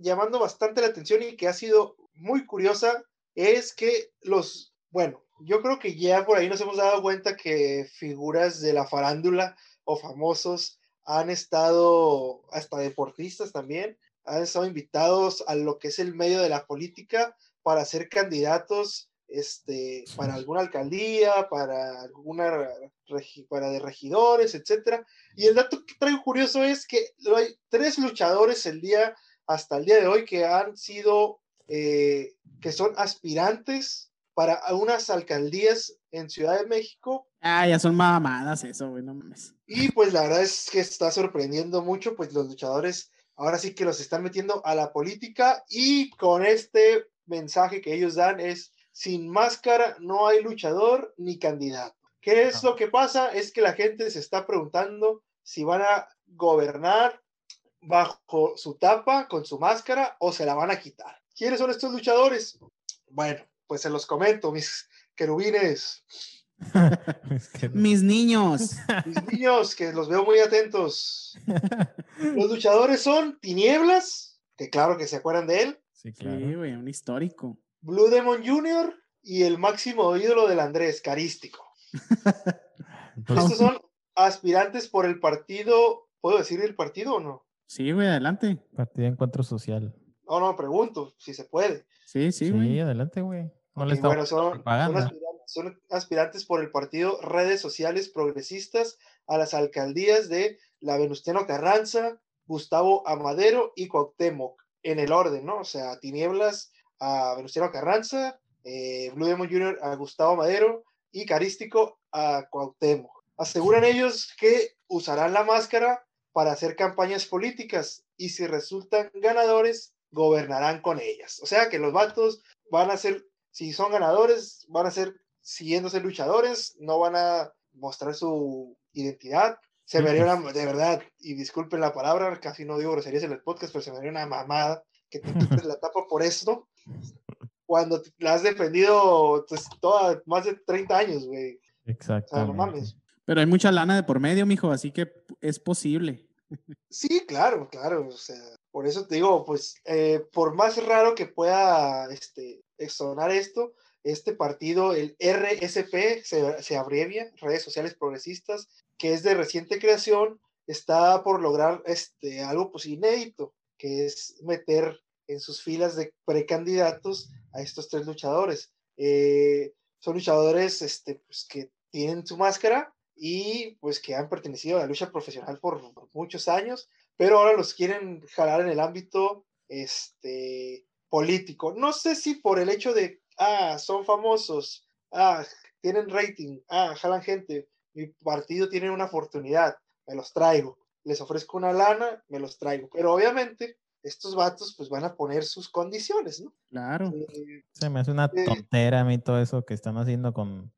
llamando bastante la atención y que ha sido muy curiosa es que los, bueno, yo creo que ya por ahí nos hemos dado cuenta que figuras de la farándula o famosos han estado, hasta deportistas también, han estado invitados a lo que es el medio de la política para ser candidatos este, para alguna alcaldía, para alguna para de regidores, etcétera. Y el dato que traigo curioso es que hay tres luchadores el día, hasta el día de hoy, que han sido, eh, que son aspirantes para algunas alcaldías en Ciudad de México. Ah, ya son mamadas eso, güey, no mames. Y pues la verdad es que está sorprendiendo mucho, pues los luchadores ahora sí que los están metiendo a la política y con este mensaje que ellos dan es, sin máscara no hay luchador ni candidato. ¿Qué es lo que pasa? Es que la gente se está preguntando si van a gobernar bajo su tapa, con su máscara, o se la van a quitar. ¿Quiénes son estos luchadores? Bueno, pues se los comento, mis querubines, Es que- Mis niños. mis niños, que los veo muy atentos. Los luchadores son Tinieblas, que claro que se acuerdan de él, Sí, Sí, claro. güey, un histórico. Blue Demon Jr. y el máximo ídolo del Andrés, Carístico. Pues, Estos son aspirantes por el partido, ¿puedo decir el partido o no? Sí, güey, adelante. Partido de Encuentro Social. No, no, pregunto si se puede. Sí, sí, Sí, güey. adelante, güey. No le estamos bueno, son, son propaganda. aspirantes, son aspirantes por el partido Redes Sociales Progresistas a las alcaldías de la Venustiano Carranza, Gustavo Amadero y Cuauhtémoc, en el orden, ¿no? O sea, Tinieblas a Venustiano Carranza, eh, Blue Demon Jr. a Gustavo Amadero y Carístico a Cuauhtémoc. Aseguran ellos que usarán la máscara para hacer campañas políticas y si resultan ganadores, gobernarán con ellas. O sea que los vatos van a ser, si son ganadores, van a ser siguiéndose luchadores, no van a mostrar su identidad. Se me haría una, de verdad, y disculpen la palabra, casi no digo groserías en el podcast, pero se me haría una mamada que te quites la tapa por esto, cuando te- la has defendido pues, toda, más de 30 años, güey. O sea, no mames. Exacto. Pero hay mucha lana de por medio, mijo, así que es posible. Sí, claro, claro. O sea, por eso te digo, pues, eh, por más raro que pueda este, sonar esto, este partido, el RSP, se, abrevia, Redes Sociales Progresistas, que es de reciente creación, está por lograr este, algo pues inédito, que es meter en sus filas de precandidatos a estos tres luchadores. Eh, son luchadores este, pues, que tienen su máscara y pues que han pertenecido a la lucha profesional por muchos años, pero ahora los quieren jalar en el ámbito este, político. No sé si por el hecho de, ah, son famosos, ah, tienen rating, ah, jalan gente, mi partido tiene una oportunidad, me los traigo, les ofrezco una lana, me los traigo, pero obviamente estos vatos pues van a poner sus condiciones, ¿no? Claro. Eh, Se me hace una Eh, tontera a mí todo eso que están haciendo con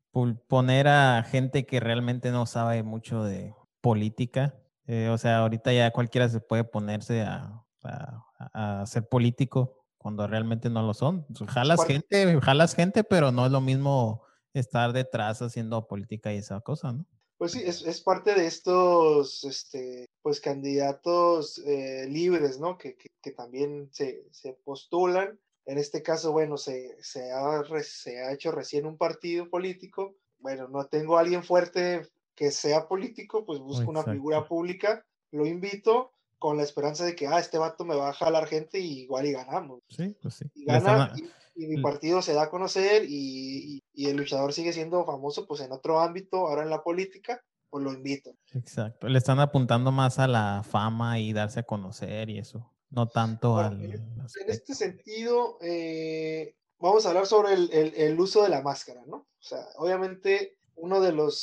poner a gente que realmente no sabe mucho de política. Eh, o sea, ahorita ya cualquiera se puede ponerse a, a- a ser político cuando realmente no lo son. Jalas gente, jalas gente, pero no es lo mismo estar detrás haciendo política y esa cosa, ¿no? Pues sí, es, es parte de estos, este, pues candidatos eh, libres, ¿no? Que, que, que también se, se postulan. En este caso, bueno, se, se, ha, se ha hecho recién un partido político. Bueno, no tengo a alguien fuerte que sea político, pues busco una figura Exacto. pública, lo invito con la esperanza de que, ah, este vato me va a jalar gente y igual y ganamos. Sí, pues sí. Y gana y, y mi l- partido se da a conocer y, el luchador sigue siendo famoso pues en otro ámbito, ahora en la política, pues lo invito. Exacto. Le están apuntando más a la fama y darse a conocer y eso. No tanto Bueno, al en- aspecto. este sentido, eh, vamos a hablar sobre el, el- el uso de la máscara, ¿no? O sea, obviamente uno de los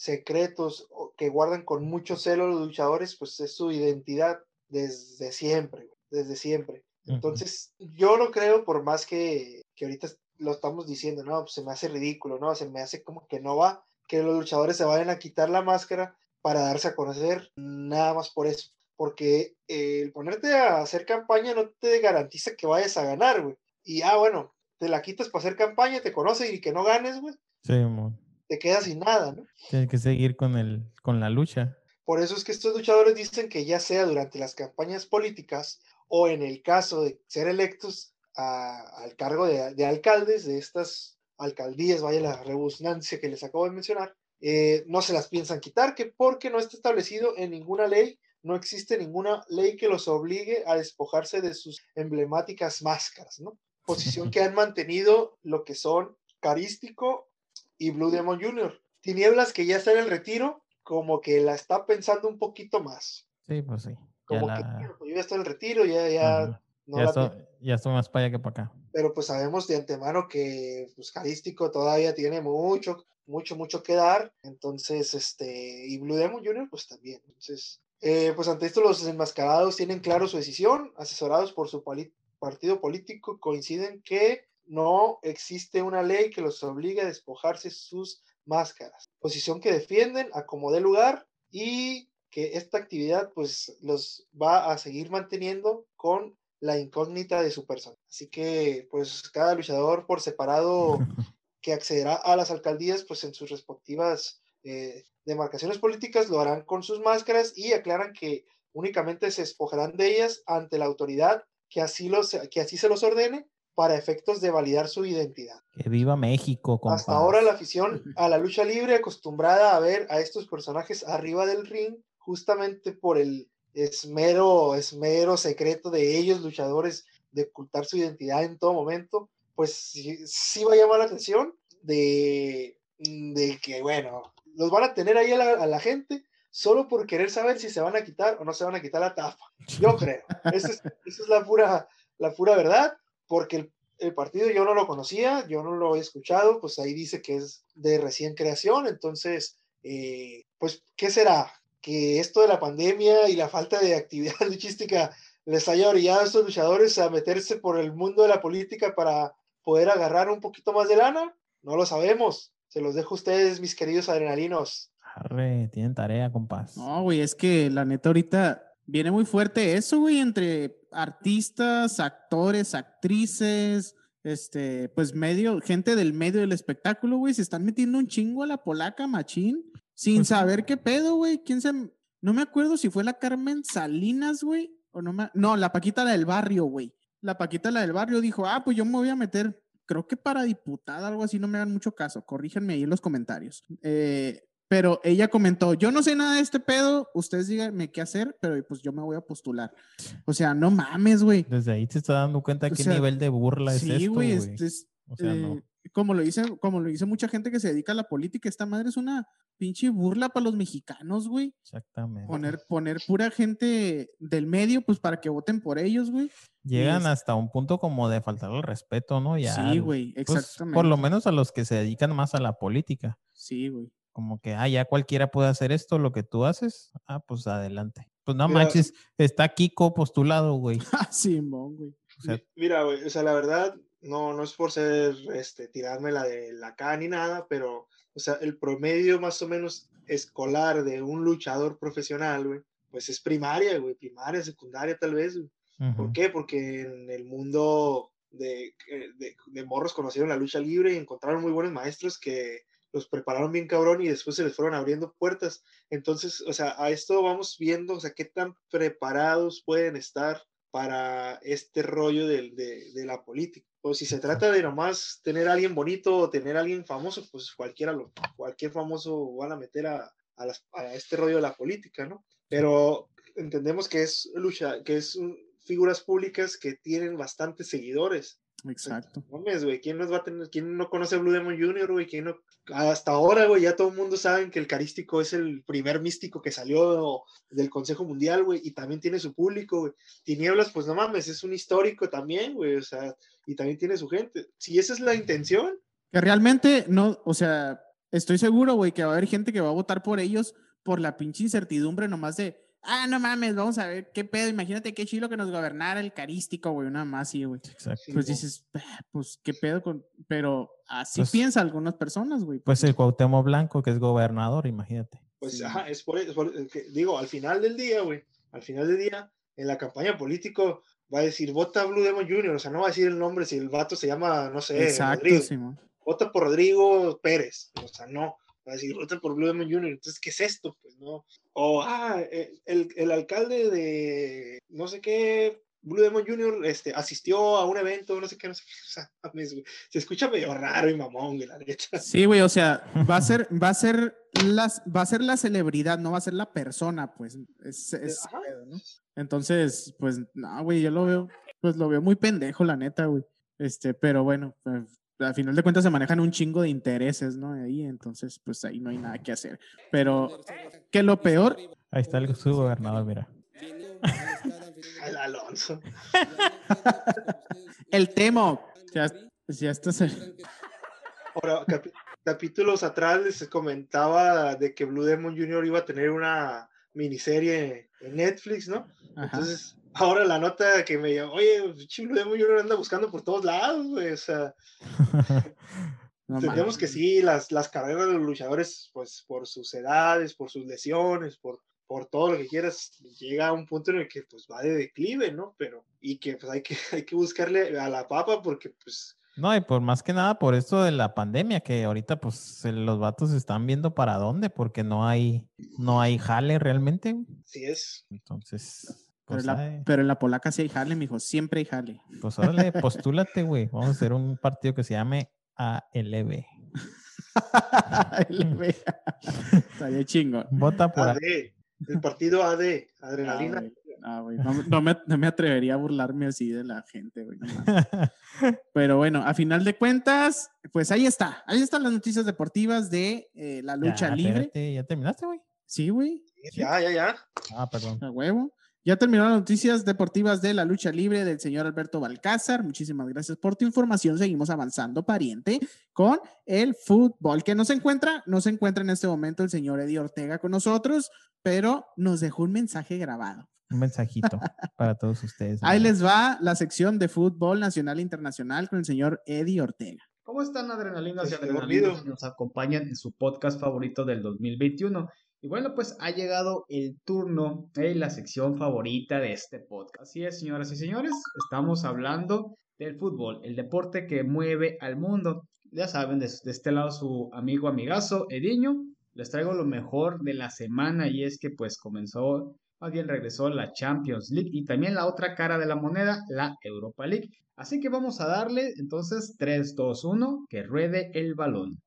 secretos que guardan con mucho celo los luchadores, pues es su identidad desde siempre, desde siempre. Entonces, yo lo creo, por más que, que ahorita lo estamos diciendo, no, pues se me hace ridículo, ¿no? Se me hace como que no va, que los luchadores se vayan a quitar la máscara para darse a conocer, nada más por eso. Porque eh, el ponerte a hacer campaña no te garantiza que vayas a ganar, güey. Y, ah, bueno, te la quitas para hacer campaña, te conocen y que no ganes, güey, Sí, mo. Te quedas sin nada, ¿no? Tienes que seguir con el, con la lucha. Por eso es que estos luchadores dicen que ya sea durante las campañas políticas o en el caso de ser electos a- al cargo de, de alcaldes de estas alcaldías, vaya la redundancia que les acabo de mencionar, eh, no se las piensan quitar, que porque no está establecido en ninguna ley, no existe ninguna ley que los obligue a despojarse de sus emblemáticas máscaras, ¿no? Posición que han mantenido lo que son Carístico y Blue Demon Jr. Tinieblas que ya está en el retiro, como que la está pensando un poquito más. Sí, pues sí. Ya Como que la- "Bueno, pues yo ya estoy en el retiro, ya, ya Ajá. no ya, la estoy, tengo". ya estoy más para allá que para acá. Pero pues sabemos de antemano que pues, Carístico todavía tiene mucho, mucho, mucho que dar. Entonces, este, y Blue Demon Jr. pues también. Entonces, eh, pues ante esto los enmascarados tienen claro su decisión, asesorados por su partido político, coinciden que no existe una ley que los obligue a despojarse sus máscaras. Posición que defienden a como dé lugar y que esta actividad pues los va a seguir manteniendo con la incógnita de su persona. Así que pues cada luchador por separado que accederá a las alcaldías pues en sus respectivas eh, demarcaciones políticas lo harán con sus máscaras y aclaran que únicamente se despojarán de ellas ante la autoridad que así, los, que así se los ordene para efectos de validar su identidad. Que viva México, compas. Hasta ahora la afición a la lucha libre acostumbrada a ver a estos personajes arriba del ring justamente por el esmero, esmero secreto de ellos, luchadores, de ocultar su identidad en todo momento, pues sí, sí va a llamar la atención de, de que, bueno, los van a tener ahí a la, a la gente solo por querer saber si se van a quitar o no se van a quitar la tapa. Yo creo. Esa es, esa es la, pura, la pura verdad, porque el, el partido yo no lo conocía, yo no lo he escuchado, pues ahí dice que es de recién creación, entonces, eh, pues, ¿qué será? Que esto de la pandemia y la falta de actividad luchística les haya orillado a estos luchadores a meterse por el mundo de la política para poder agarrar un poquito más de lana, no lo sabemos. Se los dejo a ustedes, mis queridos adrenalinos. Arre, tienen tarea, compás. No, güey, es que la neta ahorita viene muy fuerte eso, güey, entre artistas, actores, actrices, este, pues medio, gente del medio del espectáculo, güey, se están metiendo un chingo a la polaca machín sin Pues saber qué pedo, güey. ¿Quién se.? No me acuerdo si fue la Carmen Salinas, güey, o no me. No, la Paquita, la del barrio, güey. La Paquita, la del barrio, dijo, ah, pues yo me voy a meter, creo que para diputada, algo así, no me hagan mucho caso, corríjanme ahí en los comentarios. Eh, pero ella comentó, yo no sé nada de este pedo, ustedes díganme qué hacer, pero pues yo me voy a postular. O sea, no mames, güey. Desde ahí te estás dando cuenta O qué sea, nivel de burla es esto, güey, güey. es- O sea, no. eh, como lo dice, como lo dice mucha gente que se dedica a la política, esta madre es una pinche burla para los mexicanos, güey. Exactamente. Poner, poner pura gente del medio, pues para que voten por ellos, güey. Llegan es- hasta un punto como de faltar el respeto, ¿no? Ya, Sí, güey, pues, exactamente. por lo menos a los que se dedican más a la política. Sí, güey. Como que, ah, ya cualquiera puede hacer esto, lo que tú haces. Ah, pues adelante. Pues no Mira- manches, está Kiko postulado, güey. Ah, Simón, güey. O sea, Mi- Mira, güey, o sea, la verdad, no, no es por ser, este, tirarme la de la cara ni nada, pero, o sea, el promedio más o menos escolar de un luchador profesional, güey, pues es primaria, güey, primaria, secundaria tal vez, güey. ¿Por qué? Porque en el mundo de, eh, de, de morros conocieron la lucha libre y encontraron muy buenos maestros que los prepararon bien cabrón y después se les fueron abriendo puertas. Entonces, o sea, a esto vamos viendo, o sea, qué tan preparados pueden estar para este rollo de, de la política. O si se trata de nomás tener alguien bonito o tener alguien famoso, pues cualquiera lo, cualquier famoso van a meter a, a, este rollo de la política, ¿no? Pero entendemos que es lucha, que es figuras públicas que tienen bastantes seguidores. Exacto. No mames, güey, ¿quién nos va a tener, quién no conoce a Blue Demon Jr., güey? ¿Quién no? Hasta ahora, güey, ya todo el mundo sabe que el carístico es el primer místico que salió del Consejo Mundial, güey, y también tiene su público, güey. Tinieblas, pues no mames, es un histórico también, güey, o sea, y también tiene su gente. Si esa es la intención, Que realmente no, o sea, estoy seguro, güey, que va a haber gente que va a votar por ellos por la pinche incertidumbre nomás de, ah, no mames, vamos a ver qué pedo, imagínate qué chilo que nos gobernara el carístico, güey, una más, sí, güey. Exacto. Sí, Pues dices, "Ah, pues qué pedo con, pero así Pues- piensan algunas personas, güey. Pues el Cuauhtémoc Blanco, que es gobernador, imagínate. Pues, Sí. ajá, es por, es por- digo, al final del día, güey, al final del día, en la campaña político va a decir, vota Blue Demon Jr., o sea, no va a decir el nombre si el vato se llama, no sé, Exacto, Rodrigo. Simón. vota por Rodrigo Pérez, o sea, no, a decir, por Blue Demon Jr., entonces, ¿qué es esto? Pues no, o, ah, eh, el, el alcalde de no sé qué, Blue Demon Jr., este, asistió a un evento, no sé qué, no sé qué, o sea, mames, se escucha medio raro y mamón, la neta. Sí, güey, o sea, va a ser, va a ser las, va a ser la celebridad, no va a ser la persona, pues. Es, es. Entonces, pues, no, güey, yo lo veo, pues lo veo muy pendejo, la neta, güey. Este, pero bueno, pues, al final de cuentas se manejan un chingo de intereses, ¿no? Ahí, entonces, pues ahí no hay nada que hacer. Pero que lo peor, Ahí está el su gobernador, mira. Al Alonso. el temo, ya, ya estás. Ahora, capítulos atrás les comentaba de que Blue Demon Jr. iba a tener una miniserie en Netflix, ¿no? Ajá. Entonces, ahora la nota que me llamó, oye, Blue Demon Jr. anda buscando por todos lados, güey, o sea, No entendemos que sí, las, las carreras de los luchadores, pues por sus edades, por sus lesiones, por, por todo lo que quieras, llega a un punto en el que pues va de declive, ¿no? Pero, y que pues hay que, hay que buscarle a la papa porque pues No, y por más que nada por esto de la pandemia, que ahorita pues los vatos están viendo para dónde, porque no hay, no hay jale realmente. güey. sí es. Entonces, Pero, pues, en la, pero en la polaca sí hay jale, mijo, siempre hay jale. pues órale, postúlate, güey. Vamos a hacer un partido que se llame ALB. Güey. Estaría chingón. Vota por AD, el partido AD, Ah, adrenalina. güey. Ah, güey, No, no me, no me atrevería a burlarme así de la gente, güey. no. Pero bueno, a final de cuentas, pues ahí está. Ahí están las noticias deportivas de eh, la lucha Ya, libre. espérate, ¿Ya terminaste, güey? Sí, güey. Ya, ya, ya. Ah, perdón. A huevo. Ya terminaron las noticias deportivas de la lucha libre del señor Alberto Balcázar. Muchísimas gracias por tu información. Seguimos avanzando, pariente, con el fútbol. que no se encuentra? No se encuentra en este momento el señor Eddie Ortega con nosotros, pero nos dejó un mensaje grabado. Un mensajito para todos ustedes. Ahí les va la sección de fútbol nacional e internacional con el señor Eddie Ortega. ¿Cómo están adrenalinas y adrenalinos nos acompañan en su podcast favorito del 2021? Y bueno, pues ha llegado el turno de la sección favorita de este podcast. Así es, señoras y señores, estamos hablando del fútbol, el deporte que mueve al mundo. Ya saben, de, de este lado su amigo amigazo Ediño. Les traigo lo mejor de la semana y es que pues comenzó, más bien regresó la Champions League y también la otra cara de la moneda, la Europa League. Así que vamos a darle entonces 3, 2, 1, que ruede el balón.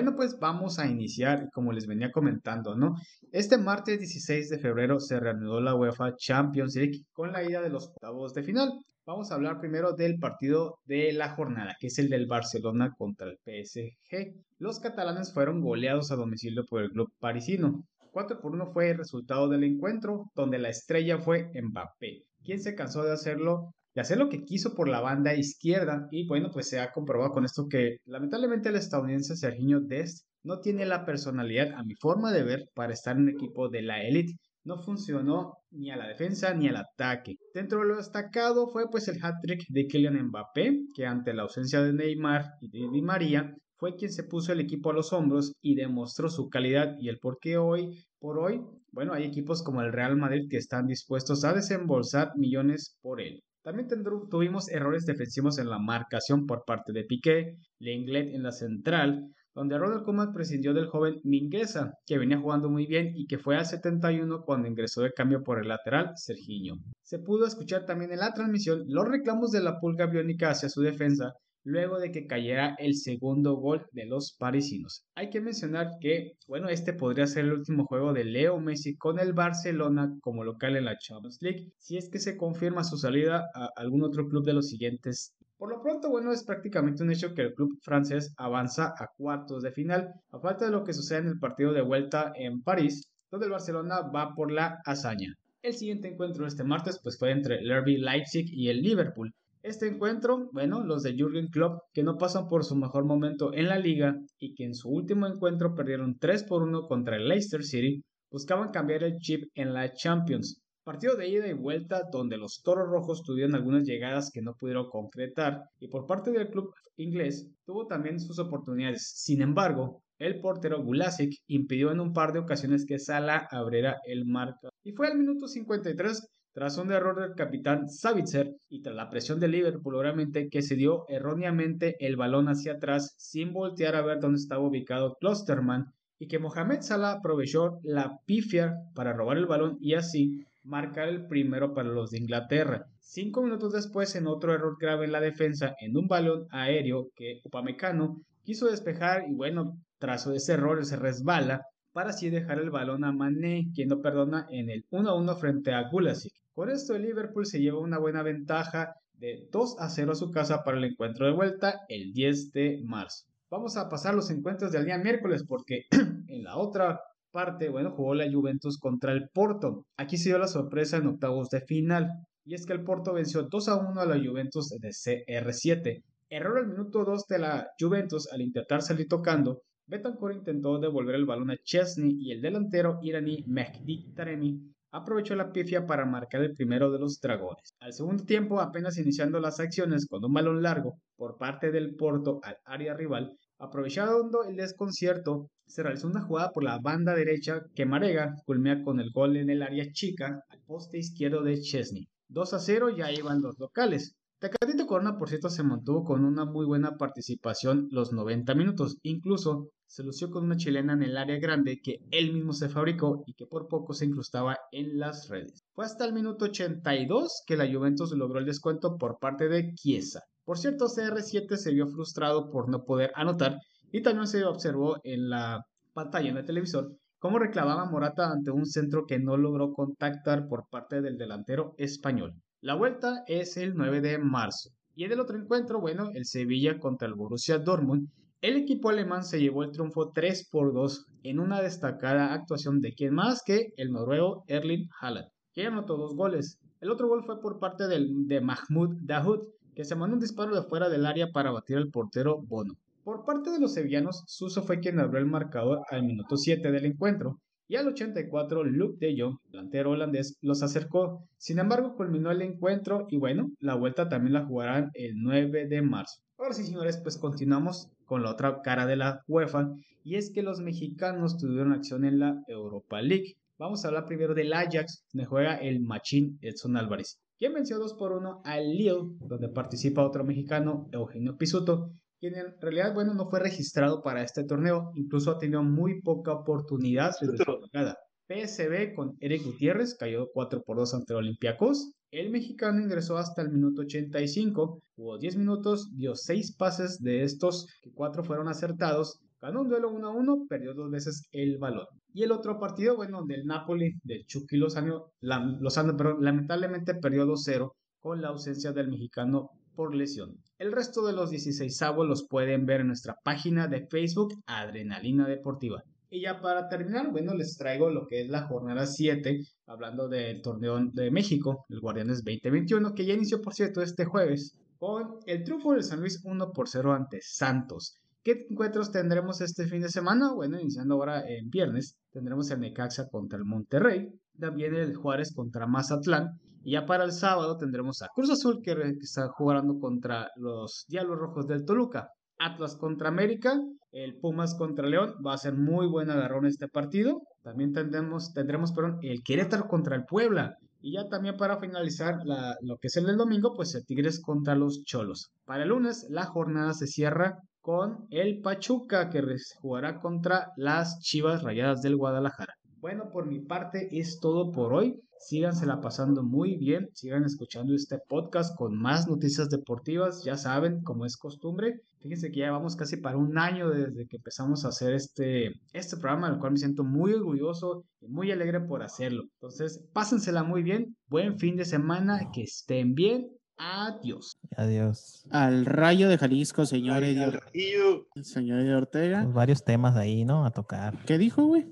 Bueno, pues vamos a iniciar, como les venía comentando, ¿no? Este martes 16 de febrero se reanudó la UEFA Champions League con la ida de los octavos de final. Vamos a hablar primero del partido de la jornada, que es el del Barcelona contra el PSG. Los catalanes fueron goleados a domicilio por el club parisino. 4 por 1 fue el resultado del encuentro, donde la estrella fue Mbappé, quien se cansó de hacerlo de hacer lo que quiso por la banda izquierda y bueno, pues se ha comprobado con esto que lamentablemente el estadounidense Serginho Dest no tiene la personalidad a mi forma de ver para estar en equipo de la élite. No funcionó ni a la defensa ni al ataque. Dentro de lo destacado fue pues el hat-trick de Kylian Mbappé, que ante la ausencia de Neymar y de Di María fue quien se puso el equipo a los hombros y demostró su calidad y el por qué hoy por hoy, bueno, hay equipos como el Real Madrid que están dispuestos a desembolsar millones por él. También tuvimos errores defensivos en la marcación por parte de Piqué, Lenglet en la central, donde Ronald Koeman prescindió del joven Mingueza, que venía jugando muy bien y que fue al 71 cuando ingresó de cambio por el lateral Serginho. Se pudo escuchar también en la transmisión los reclamos de la pulga biónica hacia su defensa, luego de que cayera el segundo gol de los parisinos. Hay que mencionar que, bueno, este podría ser el último juego de Leo Messi con el Barcelona como local en la Champions League, si es que se confirma su salida a algún otro club de los siguientes. Por lo pronto, bueno, es prácticamente un hecho que el club francés avanza a cuartos de final, a falta de lo que sucede en el partido de vuelta en París, donde el Barcelona va por la hazaña. El siguiente encuentro este martes pues fue entre el RB Leipzig y el Liverpool. Este encuentro, bueno, los de Jürgen Klopp, que no pasan por su mejor momento en la liga y que en su último encuentro perdieron 3 por 1 contra el Leicester City, buscaban cambiar el chip en la Champions. Partido de ida y vuelta donde los Toros Rojos tuvieron algunas llegadas que no pudieron concretar y por parte del club inglés tuvo también sus oportunidades. Sin embargo, el portero Gulasic impidió en un par de ocasiones que Sala abriera el marca. Y fue al minuto 53 tras un error del capitán Savitzer y tras la presión de Liverpool, obviamente, que se dio erróneamente el balón hacia atrás sin voltear a ver dónde estaba ubicado Klosterman y que Mohamed Salah aprovechó la pifia para robar el balón y así marcar el primero para los de Inglaterra. Cinco minutos después, en otro error grave en la defensa, en un balón aéreo que Upamecano quiso despejar y bueno, tras ese error se resbala para así dejar el balón a Mané, quien no perdona en el 1-1 frente a Gulasic. Con esto el Liverpool se lleva una buena ventaja de 2 a 0 a su casa para el encuentro de vuelta el 10 de marzo. Vamos a pasar los encuentros del día miércoles porque en la otra parte, bueno, jugó la Juventus contra el Porto. Aquí se dio la sorpresa en octavos de final. Y es que el Porto venció 2 a 1 a la Juventus de CR7. Error al minuto 2 de la Juventus al intentar salir tocando. Betancourt intentó devolver el balón a Chesney y el delantero iraní Mehdi Taremi aprovechó la pifia para marcar el primero de los dragones. Al segundo tiempo, apenas iniciando las acciones con un balón largo por parte del Porto al área rival, aprovechando el desconcierto, se realizó una jugada por la banda derecha que Marega culmina con el gol en el área chica al poste izquierdo de Chesney. 2 a 0 ya iban los locales. Tecatito Corona, por cierto, se mantuvo con una muy buena participación los 90 minutos. Incluso se lució con una chilena en el área grande que él mismo se fabricó y que por poco se incrustaba en las redes. Fue hasta el minuto 82 que la Juventus logró el descuento por parte de Chiesa. Por cierto, CR7 se vio frustrado por no poder anotar y también se observó en la pantalla en el televisor cómo reclamaba Morata ante un centro que no logró contactar por parte del delantero español. La vuelta es el 9 de marzo. Y en el otro encuentro, bueno, el Sevilla contra el Borussia Dortmund, el equipo alemán se llevó el triunfo 3 por 2 en una destacada actuación de quien más que el noruego Erling Haaland, que anotó dos goles. El otro gol fue por parte del, de Mahmoud Dahoud, que se mandó un disparo de fuera del área para batir al portero Bono. Por parte de los sevillanos, Suso fue quien abrió el marcador al minuto 7 del encuentro, y al 84 Luke de Jong, delantero holandés, los acercó. Sin embargo, culminó el encuentro y bueno, la vuelta también la jugarán el 9 de marzo. Ahora sí, señores, pues continuamos con la otra cara de la UEFA y es que los mexicanos tuvieron acción en la Europa League. Vamos a hablar primero del Ajax, donde juega el Machín Edson Álvarez, quien venció 2 por 1 al Lille, donde participa otro mexicano, Eugenio Pisuto, quien en realidad, bueno, no fue registrado para este torneo, incluso ha tenido muy poca oportunidad desde su llegada. PSB con Eric Gutiérrez cayó 4 por 2 ante Olympiacos. El mexicano ingresó hasta el minuto 85, jugó 10 minutos, dio 6 pases de estos, que 4 fueron acertados, ganó un duelo 1 a 1, perdió dos veces el balón. Y el otro partido, bueno, del Napoli, del Chucky Lozano, Lozano perdón, lamentablemente perdió 2-0 con la ausencia del mexicano lesión. El resto de los 16 avos los pueden ver en nuestra página de Facebook Adrenalina Deportiva. Y ya para terminar, bueno, les traigo lo que es la jornada 7, hablando del torneo de México, el Guardianes 2021, que ya inició, por cierto, este jueves, con el triunfo del San Luis 1 por 0 ante Santos. ¿Qué encuentros tendremos este fin de semana? Bueno, iniciando ahora en viernes, tendremos el Necaxa contra el Monterrey, también el Juárez contra Mazatlán, y ya para el sábado tendremos a Cruz Azul que está jugando contra los Diablos Rojos del Toluca. Atlas contra América, el Pumas contra León, va a ser muy buen agarrón este partido. También tendremos, tendremos perdón, el Querétaro contra el Puebla. Y ya también para finalizar lo que es el del domingo, pues el Tigres contra los Cholos. Para el lunes la jornada se cierra con el Pachuca que jugará contra las Chivas Rayadas del Guadalajara. Bueno, por mi parte es todo por hoy. Sígansela pasando muy bien. Sigan escuchando este podcast con más noticias deportivas. Ya saben, como es costumbre. Fíjense que ya vamos casi para un año desde que empezamos a hacer este, este programa, del cual me siento muy orgulloso y muy alegre por hacerlo. Entonces, pásensela muy bien. Buen fin de semana. Que estén bien. Adiós. Adiós. Al rayo de Jalisco, señor Ay, Eddie, señor Eddie Ortega. Pues varios temas ahí, ¿no? A tocar. ¿Qué dijo, güey?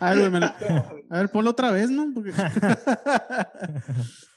A ver, lo- a ver, ponlo otra vez, ¿no? Porque-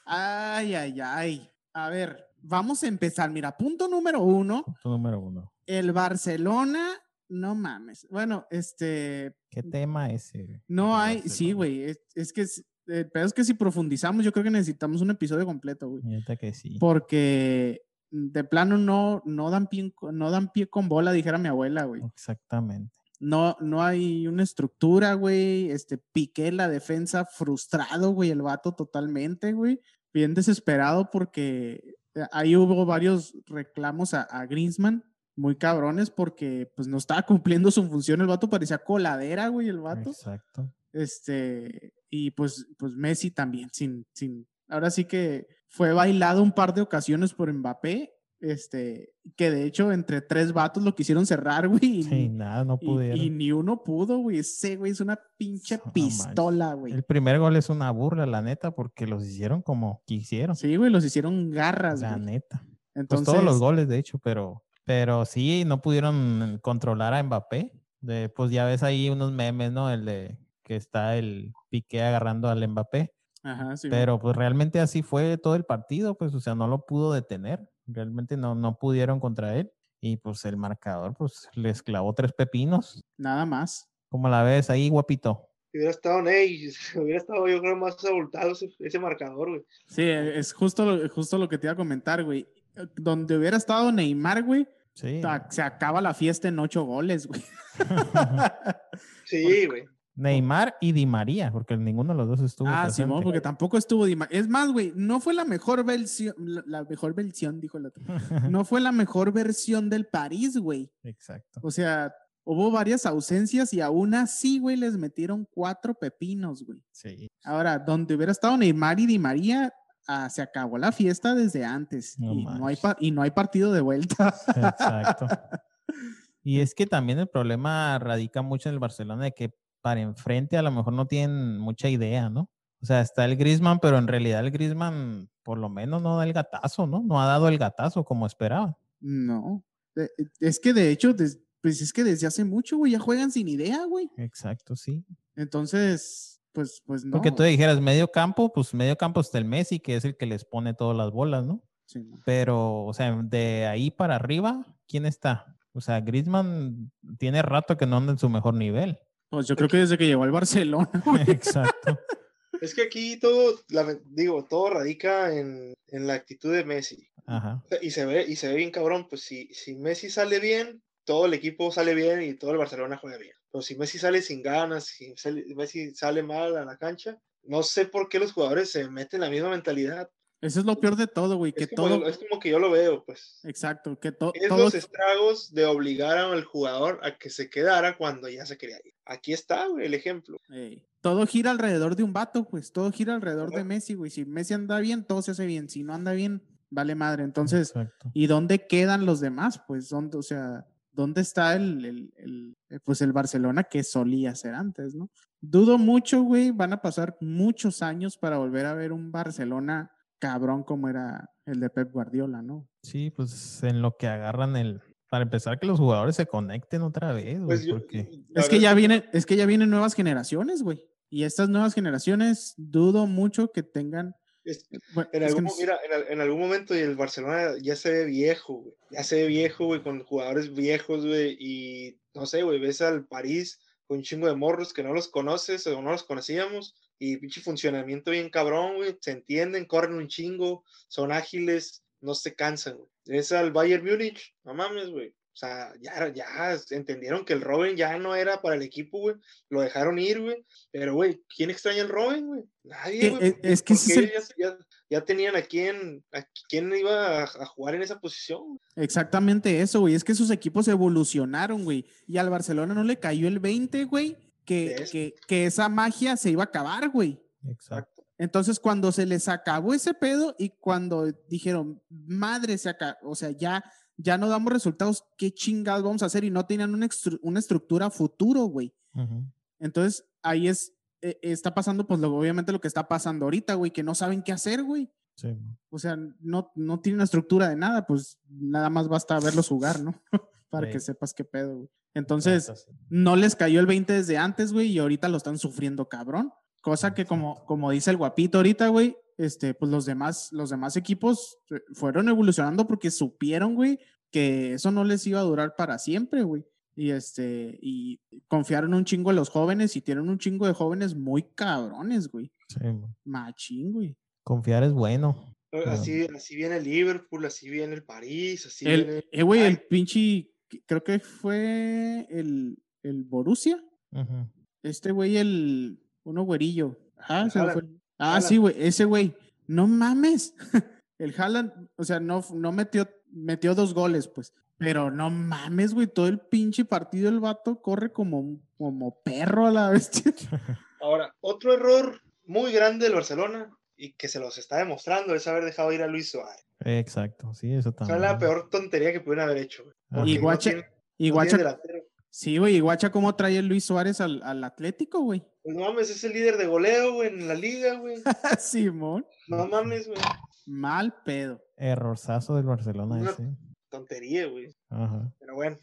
ay, ay, ay. A ver, vamos a empezar. Mira, punto número uno. Punto número uno. El Barcelona, no mames. Bueno, este, ¿Qué tema ese? no hay, sí, güey. Es, es que, pedo es que si profundizamos, yo creo que necesitamos un episodio completo, güey. Neta que sí. Porque de plano no, no, dan pie, no dan pie con bola, dijera mi abuela, güey. Exactamente. No, no hay una estructura, güey. Este, Piqué la defensa frustrado, güey, el vato totalmente, güey. Bien desesperado porque eh, ahí hubo varios reclamos a, a Griezmann, muy cabrones, porque pues no estaba cumpliendo su función. El vato parecía coladera, güey, el vato. Exacto. Este, y pues, pues Messi también, sin, sin, ahora sí que fue bailado un par de ocasiones por Mbappé. Este, que de hecho entre tres vatos lo quisieron cerrar, güey. y Sí, nada, no y, pudieron. y ni uno pudo, güey. Ese, güey, es una pinche No pistola, güey. El primer gol es una burla, la neta, porque los hicieron como quisieron. Sí, güey, los hicieron garras, la güey. neta. Pues Entonces, todos los goles, de hecho, pero, pero sí, no pudieron controlar a Mbappé. De, pues ya ves ahí unos memes, ¿no? El de que está el Piqué agarrando al Mbappé. Ajá, sí. Pero pues realmente así fue todo el partido, pues o sea, no lo pudo detener. Realmente no, no pudieron contra él. Y pues el marcador, pues les clavó tres pepinos. Nada más. ¿Cómo la ves ahí, guapito? Hubiera estado Ney, hubiera estado yo creo más abultado ese, ese marcador, güey. Sí, es justo lo, justo lo que te iba a comentar, güey. Donde hubiera estado Neymar, güey, Sí. se acaba la fiesta en ocho goles, güey. Sí, güey. Neymar y Di María, porque ninguno de los dos estuvo. Ah, presente. Simón, porque tampoco estuvo Di Ma- Es más, güey, no fue la mejor versión, la, mejor versión, dijo el otro. No fue la mejor versión del París, güey. Exacto. O sea, hubo varias ausencias y aún así, güey, les metieron cuatro pepinos, güey. Sí. Ahora, donde hubiera estado Neymar y Di María, ah, se acabó la fiesta desde antes. No y, no hay y no hay partido de vuelta. Exacto. Y es que también el problema radica mucho en el Barcelona de que para enfrente a lo mejor no tienen mucha idea, ¿no? O sea, está el Griezmann, pero en realidad el Griezmann por lo menos no da el gatazo, ¿no? No ha dado el gatazo como esperaba. No. Eh, eh, Es que de hecho, pues es que desde hace mucho, güey, ya juegan sin idea, güey. Exacto, sí. Entonces, pues, pues no. Porque tú dijeras medio campo, pues medio campo está el Messi, que es el que les pone todas las bolas, ¿no? Sí, no. Pero, o sea, de ahí para arriba, ¿quién está? O sea, Griezmann tiene rato que no anda en su mejor nivel. Pues yo creo que desde que llegó al Barcelona. Exacto. Es que aquí todo, la- digo, todo radica en, en la actitud de Messi. Ajá. Y se ve, y se ve bien cabrón, pues si, si Messi sale bien, todo el equipo sale bien y todo el Barcelona juega bien. Pero si Messi sale sin ganas, si Messi sale mal a la cancha, no sé por qué los jugadores se meten en la misma mentalidad. Eso es lo peor de todo, güey, que Es como, todo... es como que yo lo veo, pues. Exacto, que to- Es todo... los estragos de obligar al jugador a que se quedara cuando ya se quería ir. Aquí está, güey, el ejemplo. Ey, todo gira alrededor de un vato, pues, todo gira alrededor de. Messi, güey. Si Messi anda bien, todo se hace bien. Si no anda bien, vale madre. Entonces, Exacto. ¿y dónde quedan los demás? Pues, ¿dónde, o sea, ¿dónde está el, el- el, pues el Barcelona que solía ser antes, ¿no? Dudo mucho, güey, van a pasar muchos años para volver a ver un Barcelona cabrón como era el de Pep Guardiola, ¿no? Sí, pues en lo que agarran el. Para empezar, que los jugadores se conecten otra vez, güey, Pues yo- porque la Es que ya vienen, es que ya vienen nuevas generaciones, güey. Y estas nuevas generaciones dudo mucho que tengan. es- bueno, En es que algún, mo- sé- mira, en, en algún momento y el Barcelona ya se ve viejo, güey. Ya se ve viejo, güey, con jugadores viejos, güey. Y no sé, güey, ves al París con un chingo de morros que no los conoces o no los conocíamos. Y pinche funcionamiento bien cabrón, güey. Se entienden, corren un chingo, son ágiles, no se cansan, güey. Ves al Bayern Múnich, no mames, güey. O sea, ya, ya entendieron que el Robin ya no era para el equipo, güey. Lo dejaron ir, güey. Pero, güey, ¿quién extraña el Robin, güey? Nadie, Que- güey. es- porque- es que es el- ya, ya- ya tenían a quién, a quién iba a, a jugar en esa posición. Exactamente eso, güey. Es que sus equipos evolucionaron, güey. Y al Barcelona no le cayó el 20, güey, que, que, que esa magia se iba a acabar, güey. Exacto. Entonces, cuando se les acabó ese pedo y cuando dijeron, madre, se acabó, o sea, ya, ya no damos resultados, ¿qué chingados vamos a hacer? Y no tenían una, estru- una estructura futuro, güey. Entonces, ahí es, eh, está pasando, pues, lo, obviamente lo que está pasando ahorita, güey, que no saben qué hacer, güey. Sí. O sea, no, no tiene una estructura de nada, pues nada más basta verlos jugar, ¿no? Para que sepas qué pedo, güey. Entonces, no les cayó el 20 desde antes, güey, y ahorita lo están sufriendo cabrón. Cosa que como, como dice el guapito ahorita, güey, este, pues los demás, los demás equipos eh, fueron evolucionando porque supieron, güey, que eso no les iba a durar para siempre, güey. Y este, y confiaron un chingo en los jóvenes y tienen un chingo de jóvenes muy cabrones, güey. Sí. Machín, güey. Confiar es bueno. Así, así viene el Liverpool, así viene el París, así El, viene... eh, güey, el pinche, creo que fue el, el Borussia. Este güey, el, uno güerillo. Ah, El se fue. Ah, Haaland. sí, güey, ese güey. No mames. El Haaland, o sea, no, no metió, metió dos goles, pues. Pero no mames, güey, todo el pinche partido el vato corre como, como perro a la bestia. Ahora, otro error muy grande del Barcelona y que se los está demostrando es haber dejado ir a Luis Suárez. Exacto, sí, eso O sea, también. la peor tontería que pudieron haber hecho. Porque Y no Guacha, tiene- y sí, güey, y Guacha, ¿cómo trae el Luis Suárez al, al Atlético, güey? Pues no mames, es el líder de goleo, güey, en la liga, güey. Simón, No mames, güey. mal pedo. Errorzazo del Barcelona Una- ese. Tontería, güey. Ajá. Pero bueno,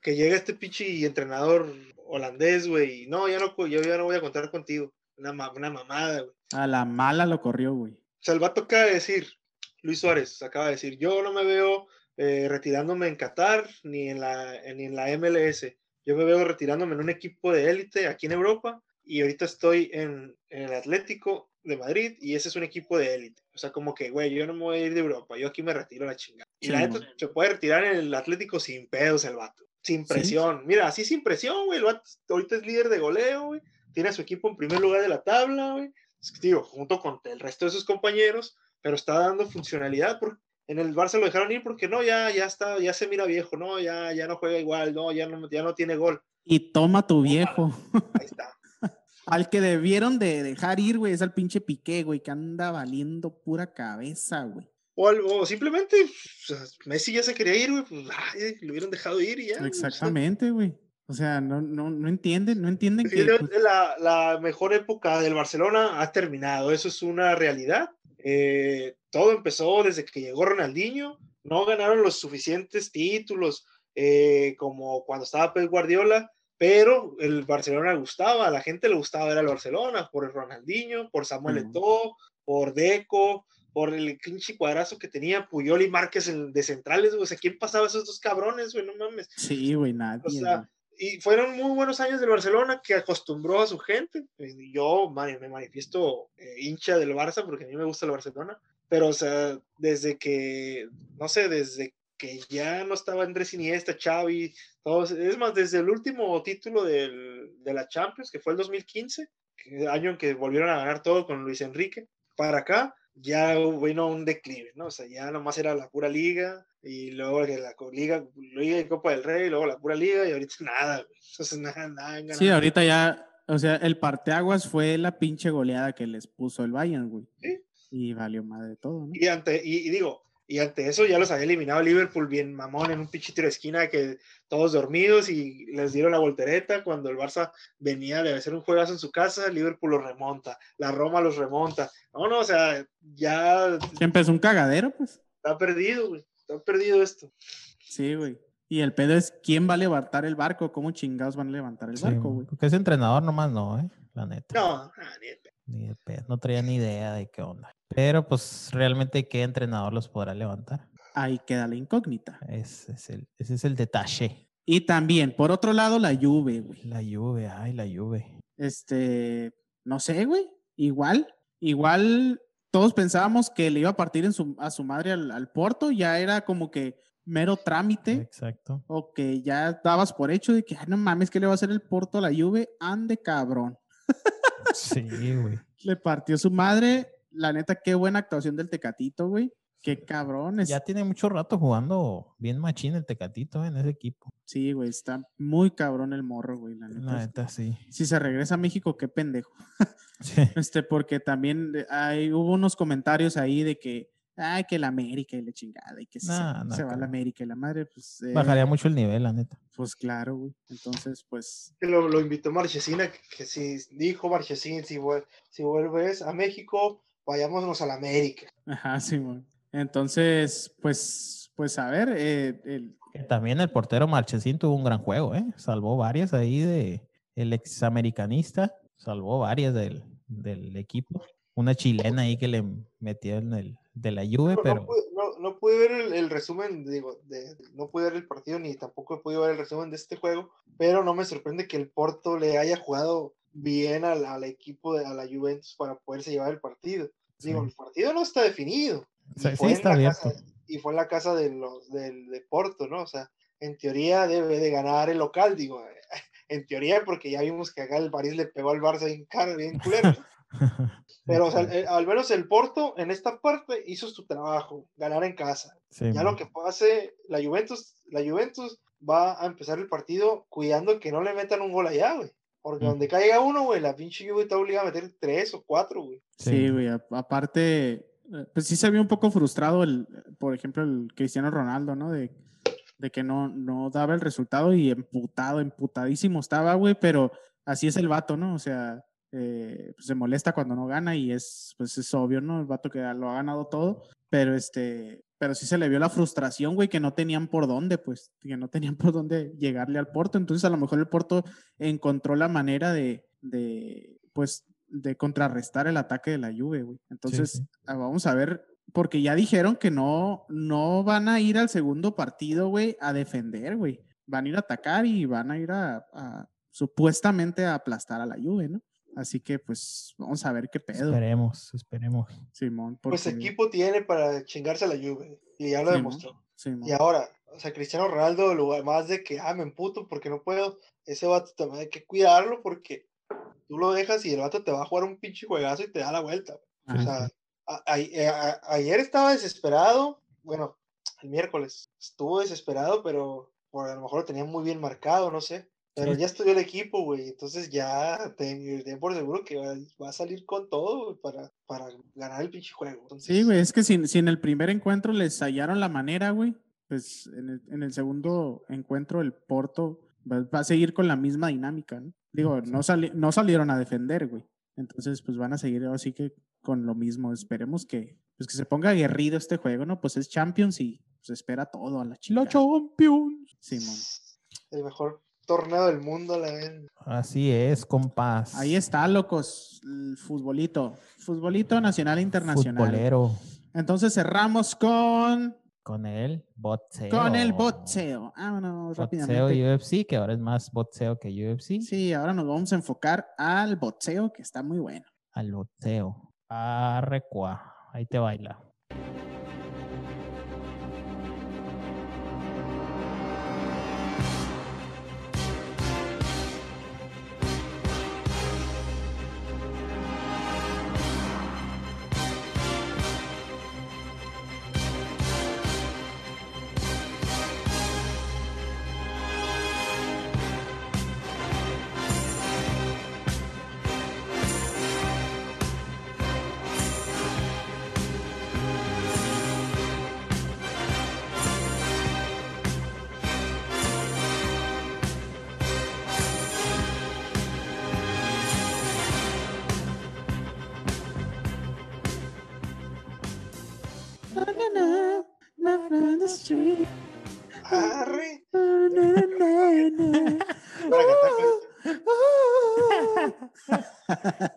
que llega este pinche entrenador holandés, güey. No, ya no, yo ya no voy a contar contigo. Una, ma- una mamada, güey. A la mala lo corrió, güey. O sea, el vato acaba de decir, Luis Suárez acaba de decir, yo no me veo eh, retirándome en Qatar ni en, la, ni en la MLS. Yo me veo retirándome en un equipo de élite aquí en Europa y ahorita estoy en, en el Atlético de Madrid y ese es un equipo de élite. O sea, como que, güey, yo no me voy a ir de Europa, yo aquí me retiro la chingada. Y Sí, la neta se puede retirar en el Atlético sin pedos el vato, sin presión. Mira, así sin presión, güey. El vato ahorita es líder de goleo, güey. Tiene a su equipo en primer lugar de la tabla, güey. Digo, junto con el resto de sus compañeros, pero está dando funcionalidad. Por, en el Barça lo dejaron ir porque no, ya, ya está, ya se mira viejo, no, ya, ya no juega igual, no, ya no, ya no tiene gol. Y toma tu viejo. Ahí está. Al que debieron de dejar ir, güey, es al pinche Piqué, güey, que anda valiendo pura cabeza, güey. O, simplemente, pues, Messi ya se quería ir, güey, pues ay, lo hubieran dejado ir y ya. Exactamente, güey. O sea, no, no, no entienden, no entienden Sí, que... pues, la mejor época del Barcelona ha terminado, eso es una realidad. Eh, todo empezó desde que llegó Ronaldinho, no ganaron los suficientes títulos eh, como cuando estaba Pep Guardiola, pero el Barcelona gustaba, a la gente le gustaba ver al Barcelona por el Ronaldinho, por Samuel Ujú. Eto'o, por Deco, por el pinche cuadrazo que tenía Puyol y Márquez en- de centrales, güey. o sea, ¿quién pasaba esos dos cabrones, güey? No mames. sí, güey, nadie. O sea. Y fueron muy buenos años del Barcelona que acostumbró a su gente. Y Yo me manifiesto eh, hincha del Barça porque a mí me gusta el Barcelona. Pero, o sea, desde que, no sé, desde que ya no estaba Andrés Iniesta, Xavi, todos, es más, desde el último título del- de la Champions, que fue el 2015, que- año en que volvieron a ganar todo con Luis Enrique, para acá ya vino un declive, ¿no? O sea, ya nomás era la pura liga y luego la liga, liga y Copa del Rey, y luego la pura liga y ahorita nada, güey. Entonces nada, nada. han Sí, ahorita ya, o sea, el parteaguas fue la pinche goleada que les puso el Bayern, güey. Sí. Y valió madre todo, ¿no? Y ante, y, y digo, y ante eso ya los había eliminado Liverpool bien mamón en un pinche tiro de esquina que todos dormidos y les dieron la voltereta cuando el Barça venía de hacer un juegazo en su casa, Liverpool los remonta, la Roma los remonta. No, no, o sea, ya Que empezó un cagadero, pues. está perdido, güey. Está perdido esto. Sí, güey. Y el pedo es quién va a levantar el barco, cómo chingados van a levantar el Sí, barco, güey. porque ese entrenador nomás no, ¿eh? La neta. No, ah, ni de pedo. Ni de pedo, no traía ni idea de qué onda. Pero pues realmente qué entrenador los podrá levantar. Ahí queda la incógnita. Ese es el, ese es el detalle. Y también, por otro lado, la Juve, güey. La Juve, ay, la Juve. Este, no sé, güey. Igual, igual todos pensábamos que le iba a partir en su, a su madre al, al Porto, ya era como que mero trámite, Exacto. o que ya dabas por hecho de que, ay, no mames, ¿qué le va a hacer el Porto a la Juve? Ande cabrón. Sí, güey. Le partió su madre. La neta, qué buena actuación del Tecatito, güey. Qué cabrón. Ya tiene mucho rato jugando bien machín el Tecatito en ese equipo. Sí, güey, está muy cabrón el morro, güey. La neta. La neta, sí. Si se regresa a México, qué pendejo. Sí. Este, porque también hay, hubo unos comentarios ahí de que, ay, que la América y la chingada, y que si Nah, se, no se va a la. América y la madre, pues. eh, Bajaría mucho el nivel, la neta. Pues claro, güey. Entonces, pues. Que lo, lo invitó Marchesina, que, que si dijo Marchesín, si, si vuelves a México, vayámonos a la América. Ajá, sí, güey. Entonces, pues, pues a ver, eh, el- También el portero Marchesín tuvo un gran juego, ¿eh? Salvó varias ahí de el examericanista, salvó varias del, del equipo. Una chilena ahí que le metió en el de la Juve, No, no pero pude, no- no pude ver el, el resumen, digo, de, no pude ver el partido ni tampoco he podido ver el resumen de este juego, pero no me sorprende que el Porto le haya jugado bien al, al equipo, de, a la Juventus para poderse llevar el partido. Digo, Sí. el partido no está definido. O sea, y sí fue en está la abierto. casa- y fue en la casa de los, del de Porto, ¿no? O sea, en teoría debe de ganar el local, digo, en teoría porque ya vimos que acá el París le pegó al Barça bien caro, bien culero. Pero, o sea, eh, al menos el Porto en esta parte hizo su trabajo, ganar en casa. Sí, Ya lo que pase, la Juventus, la Juventus va a empezar el partido cuidando que no le metan un gol allá, güey. Porque Mm. donde caiga uno, güey, la pinche Juve está obligada a meter tres o cuatro, güey. sí, güey. aparte, eh, pues sí se vio un poco frustrado, el, por ejemplo, el Cristiano Ronaldo, ¿no? De, de que no, no daba el resultado y emputado, emputadísimo estaba, güey, pero así es el vato, ¿no? O sea, eh, pues se molesta cuando no gana y es, pues es obvio, ¿no? El vato que lo ha ganado todo, pero este, pero sí se le vio la frustración, güey, que no tenían por dónde, pues, que no tenían por dónde llegarle al Porto, entonces a lo mejor el Porto encontró la manera de, de pues, de contrarrestar el ataque de la Juve, güey. Entonces, sí. ah, vamos a ver, porque ya dijeron que no, no van a ir al segundo partido, güey, a defender, güey. Van a ir a atacar y van a ir a, a- supuestamente a aplastar a la Juve, ¿no? Así que, pues, vamos a ver qué pedo, Esperemos, esperemos. Simón. Pues porque- equipo tiene para chingarse a la Juve. Y ya lo demostró. Simón. Y ahora, o sea, Cristiano Ronaldo, lugar más de que, ah, me emputo porque no puedo, ese vato también hay que cuidarlo porque tú lo dejas y el vato te va a jugar un pinche juegazo y te da la vuelta. O Ajá. sea, a- a- eh, a- ayer estaba desesperado, bueno, el miércoles estuvo desesperado, pero por, a lo mejor lo tenía muy bien marcado, no sé. Pero Sí. ya estudió el equipo, güey, entonces ya ten, ten por seguro que va, va a salir con todo para, para ganar el pinche juego. Entonces, Sí, güey, es que si, si en el primer encuentro les hallaron la manera, güey, pues en el, en el segundo encuentro el Porto va, va a seguir con la misma dinámica, ¿no? Digo, no, sali- no salieron a defender, güey. Entonces, pues van a seguir así que con lo mismo. Esperemos que, pues, que se ponga aguerrido este juego, ¿no? Pues es Champions y se espera todo a la chica. La Champions. Simón. El mejor torneo del mundo, la vez. Así es, compás. Ahí está, locos, el futbolito. Futbolito nacional e internacional. Futbolero. Entonces cerramos con, Con el boxeo. con el boxeo. Vámonos Boxeo rápidamente. UFC, que ahora es más boxeo que UFC. Sí, ahora nos vamos a enfocar al boxeo, que está muy bueno. Al boxeo. Arrecua. Ahí te baila. Con-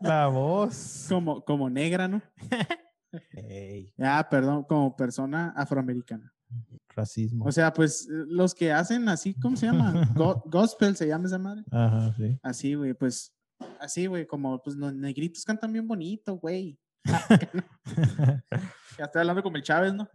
La voz. Como, como negra, ¿no? Ey, Ah, perdón, como persona afroamericana. racismo. O sea, pues los que hacen así, ¿cómo se llama? Go- gospel se llama esa madre. Ajá, sí. Así, güey, pues, así, güey, como, pues los negritos cantan bien bonito, güey. Ya estoy hablando como el Chávez, ¿no?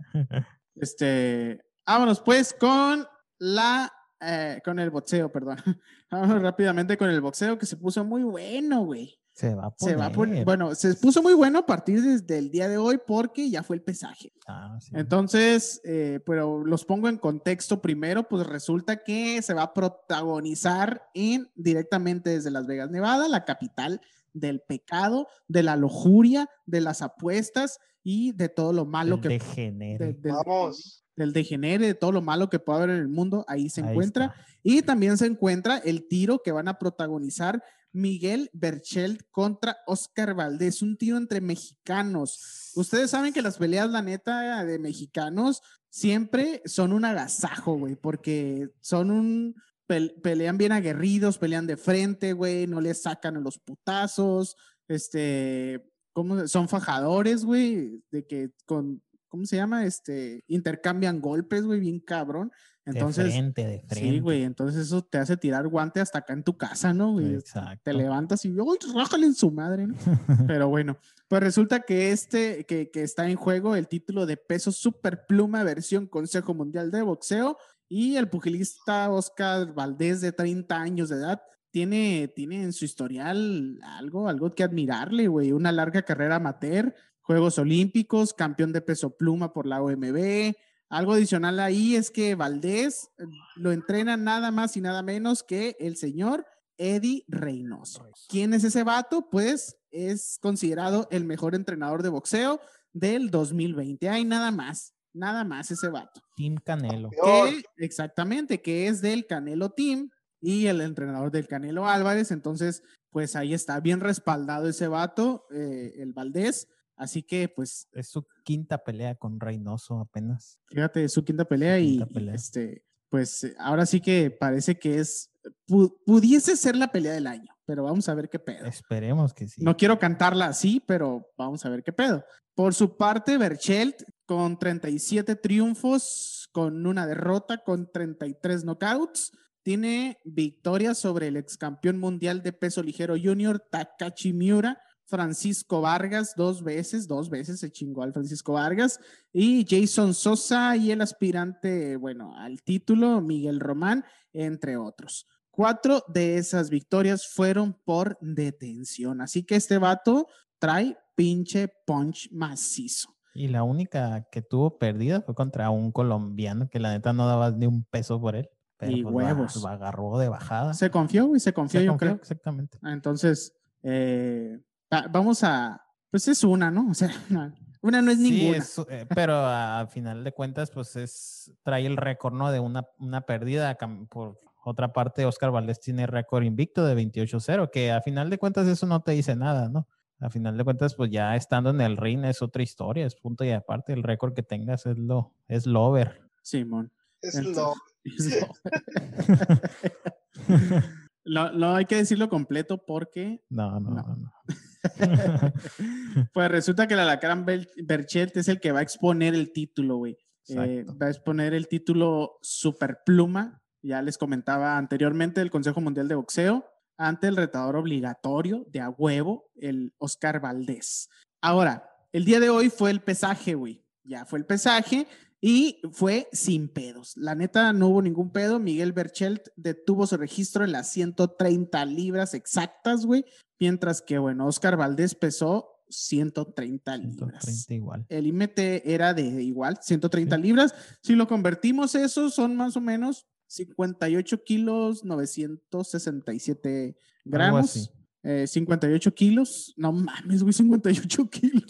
Este, vámonos pues con la, eh, con el boxeo, perdón. Vámonos rápidamente con el boxeo que se puso muy bueno, güey. Se va a poner. Se va a poner, bueno, se puso muy bueno a partir desde el día de hoy porque ya fue el pesaje. Ah, sí. Entonces, eh, pero los pongo en contexto primero, pues resulta que se va a protagonizar en directamente desde Las Vegas, Nevada, la capital del pecado, de la lujuria, de las apuestas y de todo lo malo El que degenere. de- del, Vamos. del degenere, de todo lo malo que puede haber en el mundo, ahí se Ahí encuentra. está. Y también se encuentra el tiro que van a protagonizar Miguel Berchelt contra Oscar Valdés, un tiro entre mexicanos. Ustedes saben que las peleas, la neta, de mexicanos siempre son un agasajo, güey, porque son un... pel- pelean bien aguerridos, pelean de frente, güey, no les sacan a los putazos, este, ¿cómo? Son fajadores, güey, de que con, ¿cómo se llama? Este, intercambian golpes, güey, bien cabrón. Entonces, de frente, de frente. Sí, güey, entonces eso te hace tirar guante hasta acá en tu casa, ¿no, güey? Exacto. Te levantas y, ¡ay, rájale en su madre, ¿no? Pero bueno, pues resulta que este, que, que está en juego el título de peso superpluma versión Consejo Mundial de Boxeo y el pugilista Oscar Valdés de 30 años de edad tiene, tiene en su historial algo, algo que admirarle, güey, una larga carrera amateur, Juegos Olímpicos, campeón de peso pluma por la OMB, algo adicional ahí es que Valdés eh, lo entrena nada más y nada menos que el señor Eddie Reynoso. ¿Quién es ese vato? Pues es considerado el mejor entrenador de boxeo del 2020. Hay nada más, nada más ese vato. Team Canelo. Que, exactamente, que es del Canelo Team y el entrenador del Canelo Álvarez. Entonces, pues ahí está bien respaldado ese vato, eh, el Valdés. Así que, pues, Es su quinta pelea con Reynoso apenas. Fíjate, su quinta pelea y, quinta y, pelea. este, pues ahora sí que parece que es, pu- pudiese ser la pelea del año, pero vamos a ver qué pedo. Esperemos que sí. No quiero cantarla así, pero vamos a ver qué pedo. Por su parte, Berchelt con 37 triunfos, con una derrota, con 33 knockouts, tiene victoria sobre el ex campeón mundial de peso ligero junior Takashi Miura, Francisco Vargas dos veces, dos veces se chingó al Francisco Vargas, y Jason Sosa y el aspirante, bueno, al título, Miguel Román, entre otros. Cuatro de esas victorias fueron por detención. Así que este vato trae pinche punch macizo. Y la única que tuvo perdida fue contra un colombiano que la neta no daba ni un peso por él. Pero Y pues, huevos. va- agarró de bajada. Se confió y se confió, Se yo confió, creo. Exactamente. Entonces, eh, va- vamos a. Pues es una, ¿no? O sea, una no es Sí, ninguna. es, eh, pero a, a final de cuentas, pues es trae el récord, ¿no? De una, una pérdida por otra parte, Oscar Valdés tiene récord invicto de 28-0, que a final de cuentas eso no te dice nada, ¿no? A final de cuentas, pues ya estando en el ring es otra historia, es punto y aparte, el récord que tengas es lo, es lo over. Simón. Es Entonces- lo. No, no hay que decirlo completo porque No, no, No. no. no. Pues resulta que el Alacrán Berchelt es el que va a exponer el título, güey. Eh, Exacto. va a exponer el título Superpluma. Ya les comentaba anteriormente del Consejo Mundial de Boxeo ante el retador obligatorio de a huevo, el Oscar Valdés. Ahora, el día de hoy fue el pesaje, güey. Ya fue el pesaje y fue sin pedos. La neta, no hubo ningún pedo. Miguel Berchelt detuvo su registro en las 130 libras exactas, güey. Mientras que, bueno, Oscar Valdés pesó 130 libras. 130 igual. El límite era de igual, 130 Sí. libras. Si lo convertimos, eso son más o menos 58 kilos, 967 Algo gramos. así. eh, 58 kilos. No mames, güey, 58 kilos.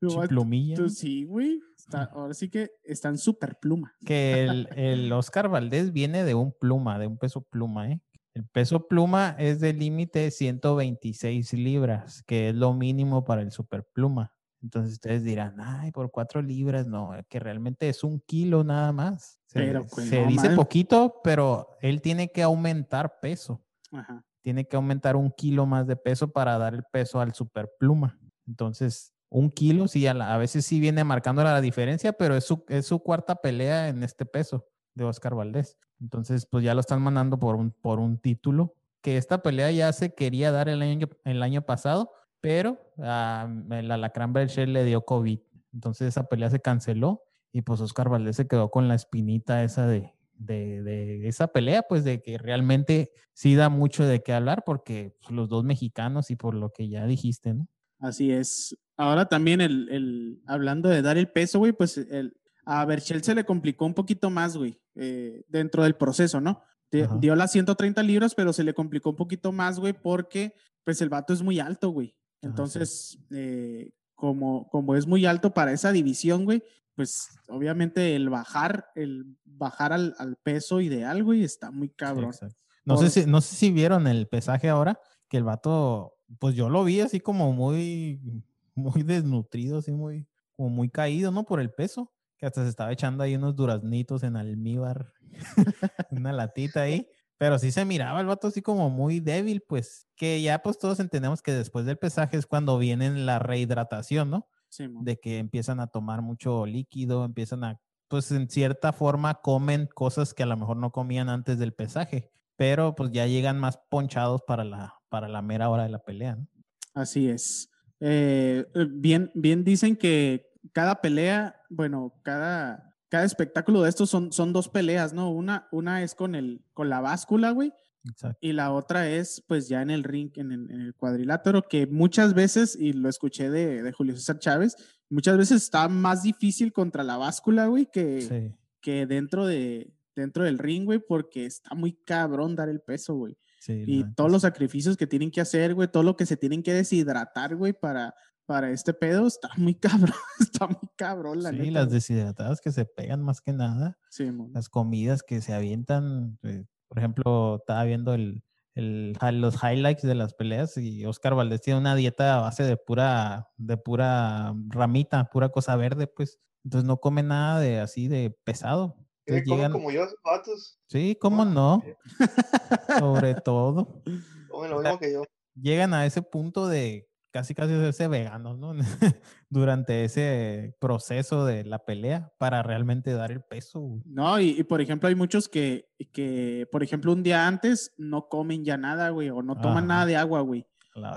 Entonces, sí, güey. está- ahora sí que están súper pluma. Que el, el Oscar Valdés viene de un pluma, de un peso pluma, ¿eh? El peso pluma es del límite 126 libras, que es lo mínimo para el super pluma. Entonces ustedes dirán, ay, por cuatro libras, no, que realmente es un kilo nada más. Se, Pero, pues, se no dice poquito, pero él tiene que aumentar peso. Ajá. Tiene que aumentar un kilo más de peso para dar el peso al super pluma. Entonces, un kilo, sí, a, la- a veces sí viene marcando la diferencia, pero es su, es su cuarta pelea en este peso de Oscar Valdés. Entonces, pues ya lo están mandando por un, por un título, que esta pelea ya se quería dar el año, el año pasado, pero ah, el Alacrán le dio COVID. Entonces esa pelea se canceló y pues Oscar Valdés se quedó con la espinita esa de, de, de esa pelea, pues de que realmente sí da mucho de qué hablar porque pues, los dos mexicanos y por lo que ya dijiste, ¿no? Así es. Ahora también el, el- hablando de dar el peso, güey, pues el, a Berchel se le complicó un poquito más, güey, eh, dentro del proceso, ¿no? Dio las 130 libras, pero se le complicó un poquito más, güey, porque pues el vato es muy alto, güey. Ajá, sí. Entonces, eh, como, como es muy alto para esa división, güey, pues obviamente el bajar, el bajar al, al peso ideal, güey, está muy cabrón. No, Por- sé si, no sé si vieron el pesaje ahora, que el vato, pues yo lo vi así como muy, muy desnutrido, así muy, como muy caído, ¿no? Por el peso, que hasta se estaba echando ahí unos duraznitos en almíbar, una latita ahí. Pero sí se miraba el vato así como muy débil, pues que ya pues todos entendemos que después del pesaje es cuando viene la rehidratación, ¿no? Sí, de que empiezan a tomar mucho líquido, empiezan a, pues en cierta forma comen cosas que a lo mejor no comían antes del pesaje, pero pues ya llegan más ponchados para la, para la mera hora de la pelea. ¿no? Así es. Eh, eh, bien, bien dicen que cada pelea, bueno, cada, cada espectáculo de estos son, son dos peleas, ¿no? Una, una es con, el, con la báscula, güey, Exacto. y la otra es pues ya en el ring, en el, en el cuadrilátero, que muchas veces, y lo escuché de, de Julio César Chávez, muchas veces está más difícil contra la báscula, güey, que, Sí, que dentro, de, dentro del ring, güey, porque está muy cabrón dar el peso, güey. sí. Y todos los sacrificios que tienen que hacer, güey, todo lo que se tienen que deshidratar, güey, para, para este pedo, está muy cabrón, está muy cabrón, la Sí, neta. las güey. deshidratadas que se pegan más que nada, Sí, mon. las comidas que se avientan, eh, por ejemplo, estaba viendo el, los highlights de las peleas y Oscar Valdés tiene una dieta a base de pura, de pura ramita, pura cosa verde, pues. Entonces no come nada de así de pesado. Entonces llegan, como yo, vatos. sí, cómo no, sobre todo. Comen lo mismo que yo. Llegan a ese punto de casi casi hacerse veganos, ¿no? Durante ese proceso de la pelea para realmente dar el peso. güey. No, y, y, por ejemplo, hay muchos que, que, por ejemplo, un día antes no comen ya nada, güey, o no toman Ajá. nada de agua, güey.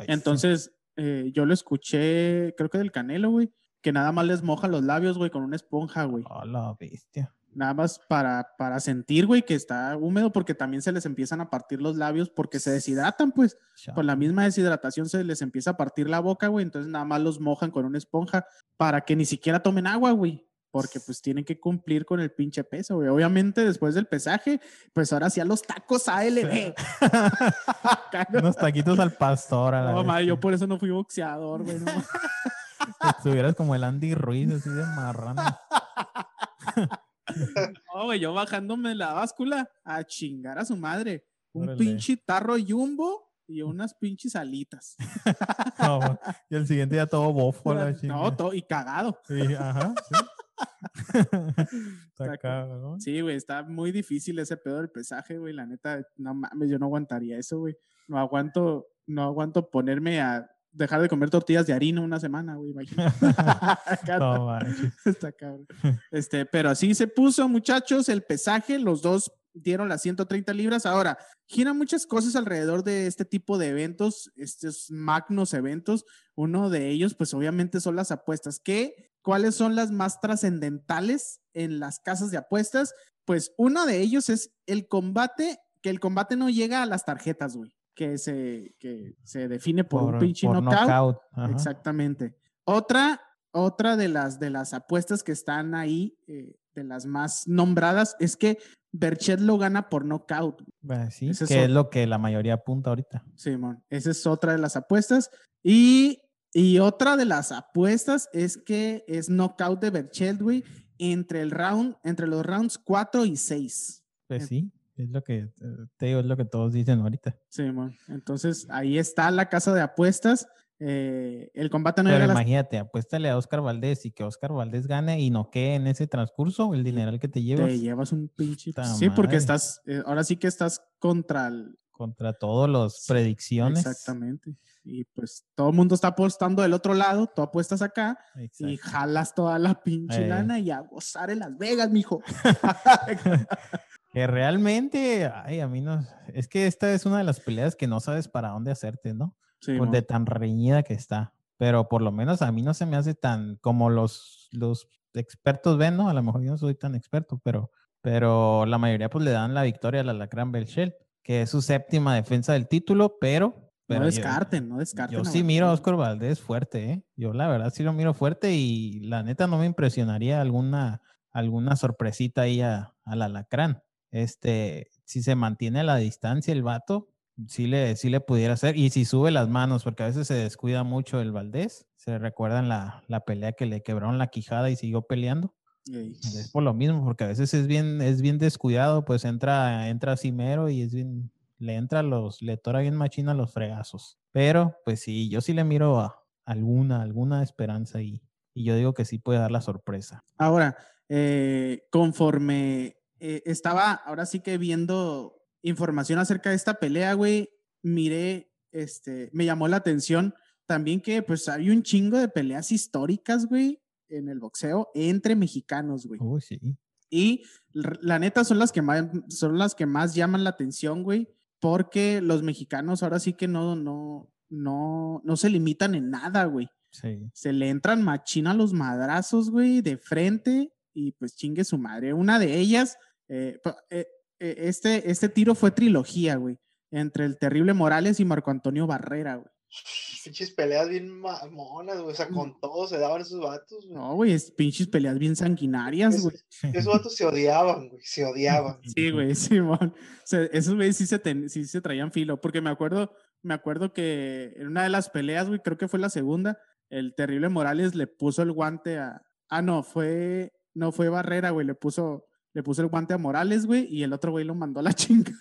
Entonces, eh, yo lo escuché, creo que del Canelo, güey, que nada más les moja los labios, güey, con una esponja, güey. A la bestia. Nada más para, para sentir, güey, que está húmedo, porque también se les empiezan a partir los labios porque se deshidratan, pues. Por la misma deshidratación se les empieza a partir la boca, güey. Entonces nada más los mojan con una esponja para que ni siquiera tomen agua, güey. Porque pues tienen que cumplir con el pinche peso, güey. Obviamente después del pesaje, pues ahora sí a los tacos ALB. Unos taquitos al pastor. A la No, madre, yo por eso no fui boxeador, güey. no. Estuvieras como el Andy Ruiz, así de marrano. No, güey, yo bajándome la báscula a chingar a su madre. Un Órale. pinche tarro jumbo y unas pinches alitas. No, y el siguiente día todo bofo. la no, todo, y cagado. Sí, ajá. sí. Está cabrón. Sí, güey, está muy difícil ese pedo del pesaje, güey. La neta, no mames, yo no aguantaría eso, güey. No aguanto, no aguanto ponerme a dejar de comer tortillas de harina una semana, güey. No. Está cabrón. Este, pero así se puso, muchachos, el pesaje, los dos dieron las 130 libras. Ahora, giran muchas cosas alrededor de este tipo de eventos, estos magnos eventos. Uno de ellos, pues obviamente son las apuestas. ¿Qué? ¿Cuáles son las más trascendentales en las casas de apuestas? Pues uno de ellos es el combate, que el combate no llega a las tarjetas, güey, que se, que se define por, un pinche por knockout. knockout. Exactamente. Otra, otra de las, de las apuestas que están ahí, eh, de las más nombradas, es que Berchet lo gana por knockout. Bueno, sí, Ese es que es otro. lo que la mayoría apunta ahorita. Simón, esa es otra de las apuestas. Y, y otra de las apuestas es que es knockout de Berchet, güey, entre el round, entre los rounds 4 y 6. Pues sí, es lo que te digo, es lo que todos dicen ahorita. Simón. Entonces, ahí está la casa de apuestas. Eh, el combate no Pero a las imagínate, apuéstale a Oscar Valdés y que Oscar Valdés gane y noquee en ese transcurso el dineral que te llevas Te llevas un pinche. Sí, porque estás, eh, ahora sí que estás contra el. contra todos los predicciones. Exactamente. Y pues todo el mundo está apostando del otro lado, tú apuestas acá y Exacto. jalas toda la pinche Eh. lana y a gozar en Las Vegas, mijo. Que realmente, ay, a mí no, es que esta es una de las peleas que no sabes para dónde hacerte, ¿no? Sí, Por de tan reñida que está. Pero por lo menos a mí no se me hace tan como los, los expertos ven, ¿no? A lo mejor yo no soy tan experto, pero, pero la mayoría pues le dan la victoria al Alacrán Belchel, que es su séptima defensa del título, pero... pero no yo- descarten, no descarten. Yo sí miro a. Oscar Valdés fuerte, ¿eh? Yo la verdad sí lo miro fuerte y la neta no me impresionaría alguna, alguna sorpresita ahí a- al alacrán. Este, si se mantiene a la distancia el vato, sí le, sí le pudiera hacer. Y si sube las manos, porque a veces se descuida mucho el Valdés. Se recuerdan la, la pelea que le quebraron la quijada y siguió peleando. Es por lo mismo, porque a veces es bien, es bien descuidado, pues entra, entra Cimero y es bien, le entra los, le tora bien machina los fregazos. Pero, pues sí, yo sí le miro a alguna, alguna esperanza y, y yo digo que sí puede dar la sorpresa. Ahora, eh, conforme eh, estaba ahora sí que viendo información acerca de esta pelea, güey, miré, este, me llamó la atención también que pues hay un chingo de peleas históricas, güey, en el boxeo entre mexicanos, güey. Uy, sí. Y la neta son las que más, son las que más llaman la atención, güey, porque los mexicanos ahora sí que no, no, no, no se limitan en nada, güey. Sí. Se le entran machina a los madrazos, güey, de frente y pues chingue su madre. Una de ellas, eh, eh, eh, este, este tiro fue trilogía, güey, entre el terrible Morales y Marco Antonio Barrera, güey. Pinches peleas bien mamonas, güey. O sea, con todo se daban esos vatos, güey. No, güey, es pinches peleas bien sanguinarias, güey. esos vatos se odiaban, güey. Se odiaban. Sí, güey. O sea, esos güeyes sí se, ten- sí se traían filo, porque me acuerdo, me acuerdo que en una de las peleas, güey, creo que fue la segunda, el terrible Morales le puso el guante a. Ah, no, fue. No fue Barrera, güey, le puso. Le puso el guante a Morales, güey, y el otro güey lo mandó a la chingada.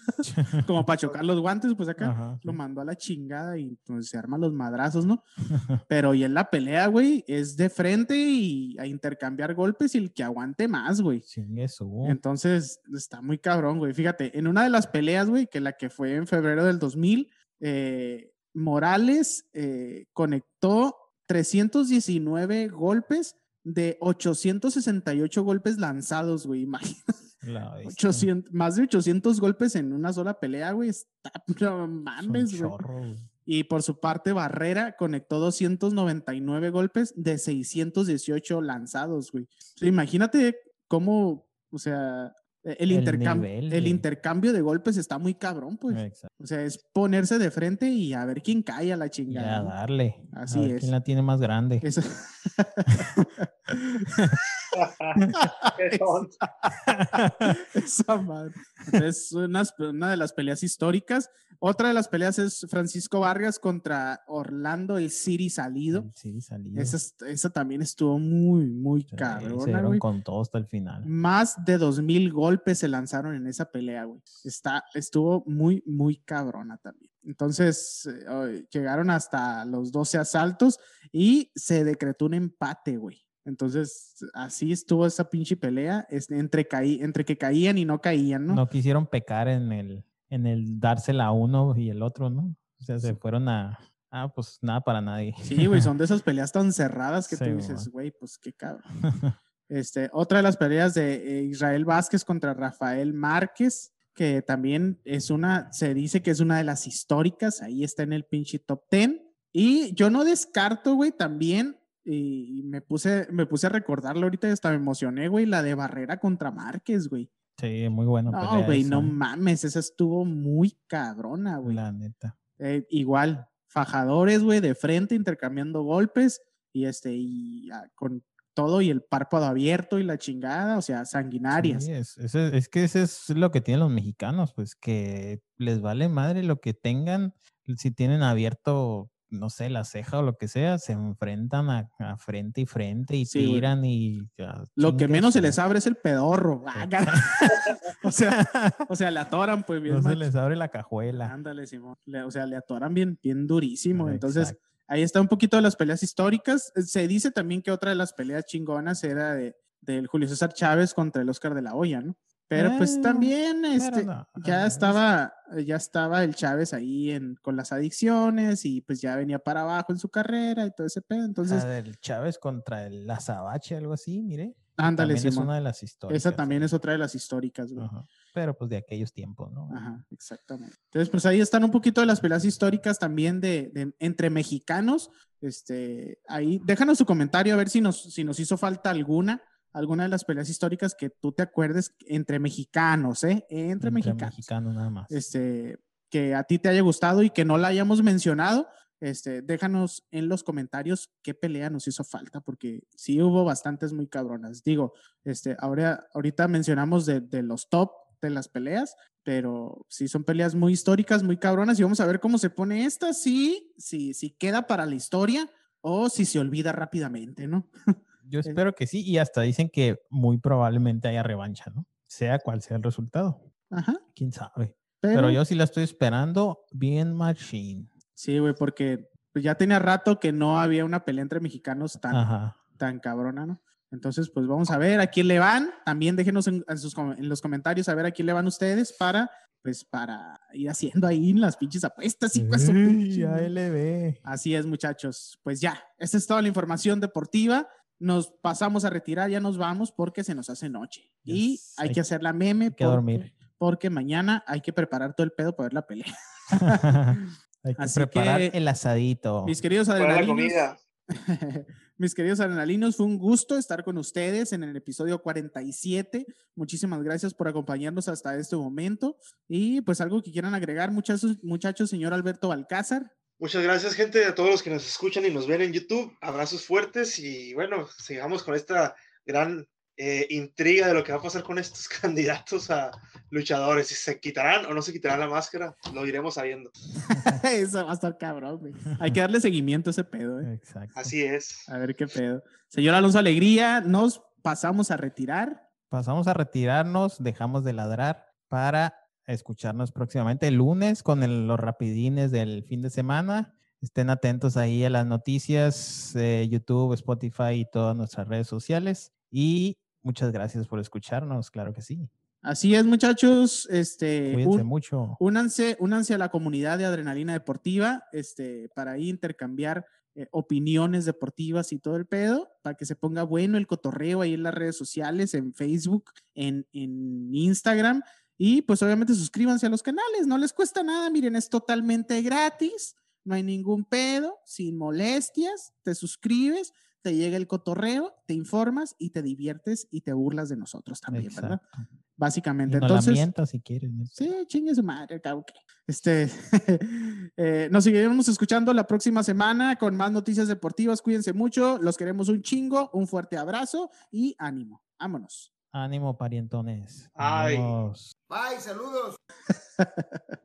Como para chocar los guantes, pues acá Ajá, lo sí. mandó a la chingada y pues se arman los madrazos, ¿no? Pero y en la pelea, güey, es de frente y a intercambiar golpes y el que aguante más, güey. Chingue su. Entonces, está muy cabrón, güey. Fíjate, en una de las peleas, güey, que la que fue en febrero del 2000, eh, Morales eh, conectó 319 golpes de 868 golpes lanzados, güey. Imagínate, La bestia. 800 más de 800 golpes en una sola pelea, güey. Está, no mames, güey. Y por su parte, Barrera conectó 299 golpes de 618 lanzados, güey. Imagínate cómo, o sea, el, El intercam- nivel el de- intercambio de golpes está muy cabrón, pues. Exacto. O sea, es ponerse de frente y a ver quién cae a la chingada. ¿no? darle. Así a ver es. ¿Quién la tiene más grande? Eso-. Esa madre. Es una, una de las peleas históricas. Otra de las peleas es Francisco Vargas contra Orlando el City Salido. Sí, salido. Esa, esa también estuvo muy, muy Sí, se cabrona, dieron güey. con todo hasta el final. Más de dos mil golpes se lanzaron en esa pelea, güey. Está, estuvo muy, muy cabrona también. Entonces, eh, llegaron hasta los 12 asaltos y se decretó un empate, güey. Entonces, así estuvo esa pinche pelea, entre, caí, entre que caían y no caían, ¿no? ¿no? quisieron pecar en el, en el dársela a uno y el otro, ¿no? O sea, se fueron a. Ah, pues nada para nadie. Sí, güey, son de esas peleas tan cerradas que Sí, tú dices, güey, pues qué cabrón. Este, otra de las peleas de eh, Israel Vázquez contra Rafael Márquez, que también es una, se dice que es una de las históricas, ahí está en el pinche top 10. Y yo no descarto, güey, también, y me puse, me puse a recordarlo ahorita y hasta me emocioné, güey, la de Barrera contra Márquez, güey. Sí, muy bueno. No, güey, no mames, esa estuvo muy cabrona, güey. La neta. Eh, igual, fajadores, güey, de frente, intercambiando golpes y este, y ah, con todo y el párpado abierto y la chingada, o sea, sanguinarias. Sí, es, que ese es lo que tienen los mexicanos, pues que les vale madre lo que tengan. Si tienen abierto, no sé, la ceja o lo que sea, se enfrentan a, a frente y frente y Sí, tiran y. ya, Lo que menos se les abre es el pedorro. Ah, o sea, o sea, le atoran, pues bien. No se les abre la cajuela. Ándale, Simón. Le- o sea, le atoran bien, bien durísimo. Entonces, Exacto. Ahí está un poquito de las peleas históricas. Eh, Se dice también que otra de las peleas chingonas era de, del Julio César Chávez contra el Oscar de la Hoya, ¿no? Pero pues Eh, también este, no, ya ah, estaba, ya estaba el Chávez ahí en, con las adicciones y pues ya venía para abajo en su carrera y todo ese pedo. Entonces, La del Chávez contra el Azabache, algo así, mire. Ándale, También es una de las historias. Esa también es otra de las históricas, güey. Pero pues de aquellos tiempos, ¿no? Ajá, exactamente. Entonces, pues ahí están un poquito de las peleas históricas también de, de- entre mexicanos. Este, ahí, déjanos tu comentario a ver si nos, si nos hizo falta alguna, alguna de las peleas históricas que tú te acuerdes entre mexicanos, ¿eh? Entre, mexicanos. mexicanos nada más. Este, que a ti te haya gustado y que no la hayamos mencionado. Este, déjanos en los comentarios qué pelea nos hizo falta, porque sí hubo bastantes muy cabronas. Digo, este, ahora, ahorita mencionamos de, de los top de las peleas, pero sí son peleas muy históricas, muy cabronas, y vamos a ver cómo se pone esta, sí, sí, si queda para la historia o si se olvida rápidamente, ¿no? Yo espero que sí, y hasta dicen que muy probablemente haya revancha, ¿no? Sea cual sea el resultado. Ajá. Quién sabe. Pero, Pero yo sí la estoy esperando bien machine. Sí, güey, porque pues, ya tenía rato que no había una pelea entre mexicanos tan, Ajá. tan cabrona, ¿no? Entonces, pues vamos a ver a quién le van. También déjenos en, en sus en los comentarios a ver a quién le van ustedes para, pues, para ir haciendo ahí las pinches apuestas y. ALB. Así es, muchachos. Pues ya, esta es toda la información deportiva. Nos pasamos a retirar, ya nos vamos porque se nos hace noche. Y hay hay- que hacer la meme Hay que porque, dormir. porque mañana hay que preparar todo el pedo para ver la pelea. hay que Así preparar que, el asadito. Mis queridos adrenalinos. Mis queridos adrenalinos, fue un gusto estar con ustedes en el episodio 47. Muchísimas gracias por acompañarnos hasta este momento. Y pues algo que quieran agregar, muchachos, muchachos señor Alberto Balcázar. Muchas gracias, gente, a todos los que nos escuchan y nos ven en YouTube. Abrazos fuertes y bueno, sigamos con esta gran eh, intriga de lo que va a pasar con estos candidatos a luchadores. Si se quitarán o no se quitarán la máscara, lo iremos sabiendo. Eso va a estar cabrón, güey. Hay que darle seguimiento a ese pedo, ¿eh? Exacto. Así es. A ver qué pedo. Señor Alonso Alegría, nos pasamos a retirar. Pasamos a retirarnos, dejamos de ladrar para escucharnos próximamente el lunes con el- los rapidines del fin de semana. Estén atentos ahí a las noticias de YouTube, Spotify y todas nuestras redes sociales. Y muchas gracias por escucharnos, claro que sí. Así es, muchachos. Este, Cuídense un- mucho. Únanse, únanse a la comunidad de Adrenalina Deportiva este, para ahí intercambiar eh, opiniones deportivas y todo el pedo, para que se ponga bueno el cotorreo ahí en las redes sociales, en Facebook, en, en Instagram. Y pues obviamente suscríbanse a los canales, no les cuesta nada, miren, es totalmente gratis, no hay ningún pedo, sin molestias, te suscribes, te llega el cotorreo, te informas y te diviertes y te burlas de nosotros también, ¿verdad? Y Básicamente. nos la Entonces, mientas si quieres. ¿no? Sí, chingue su madre, cabrón. Este, eh, nos seguiremos escuchando la próxima semana con más noticias deportivas. Cuídense mucho, los queremos un chingo, un fuerte abrazo y ánimo. Vámonos. Ánimo, parientones. Ay. Bye, saludos.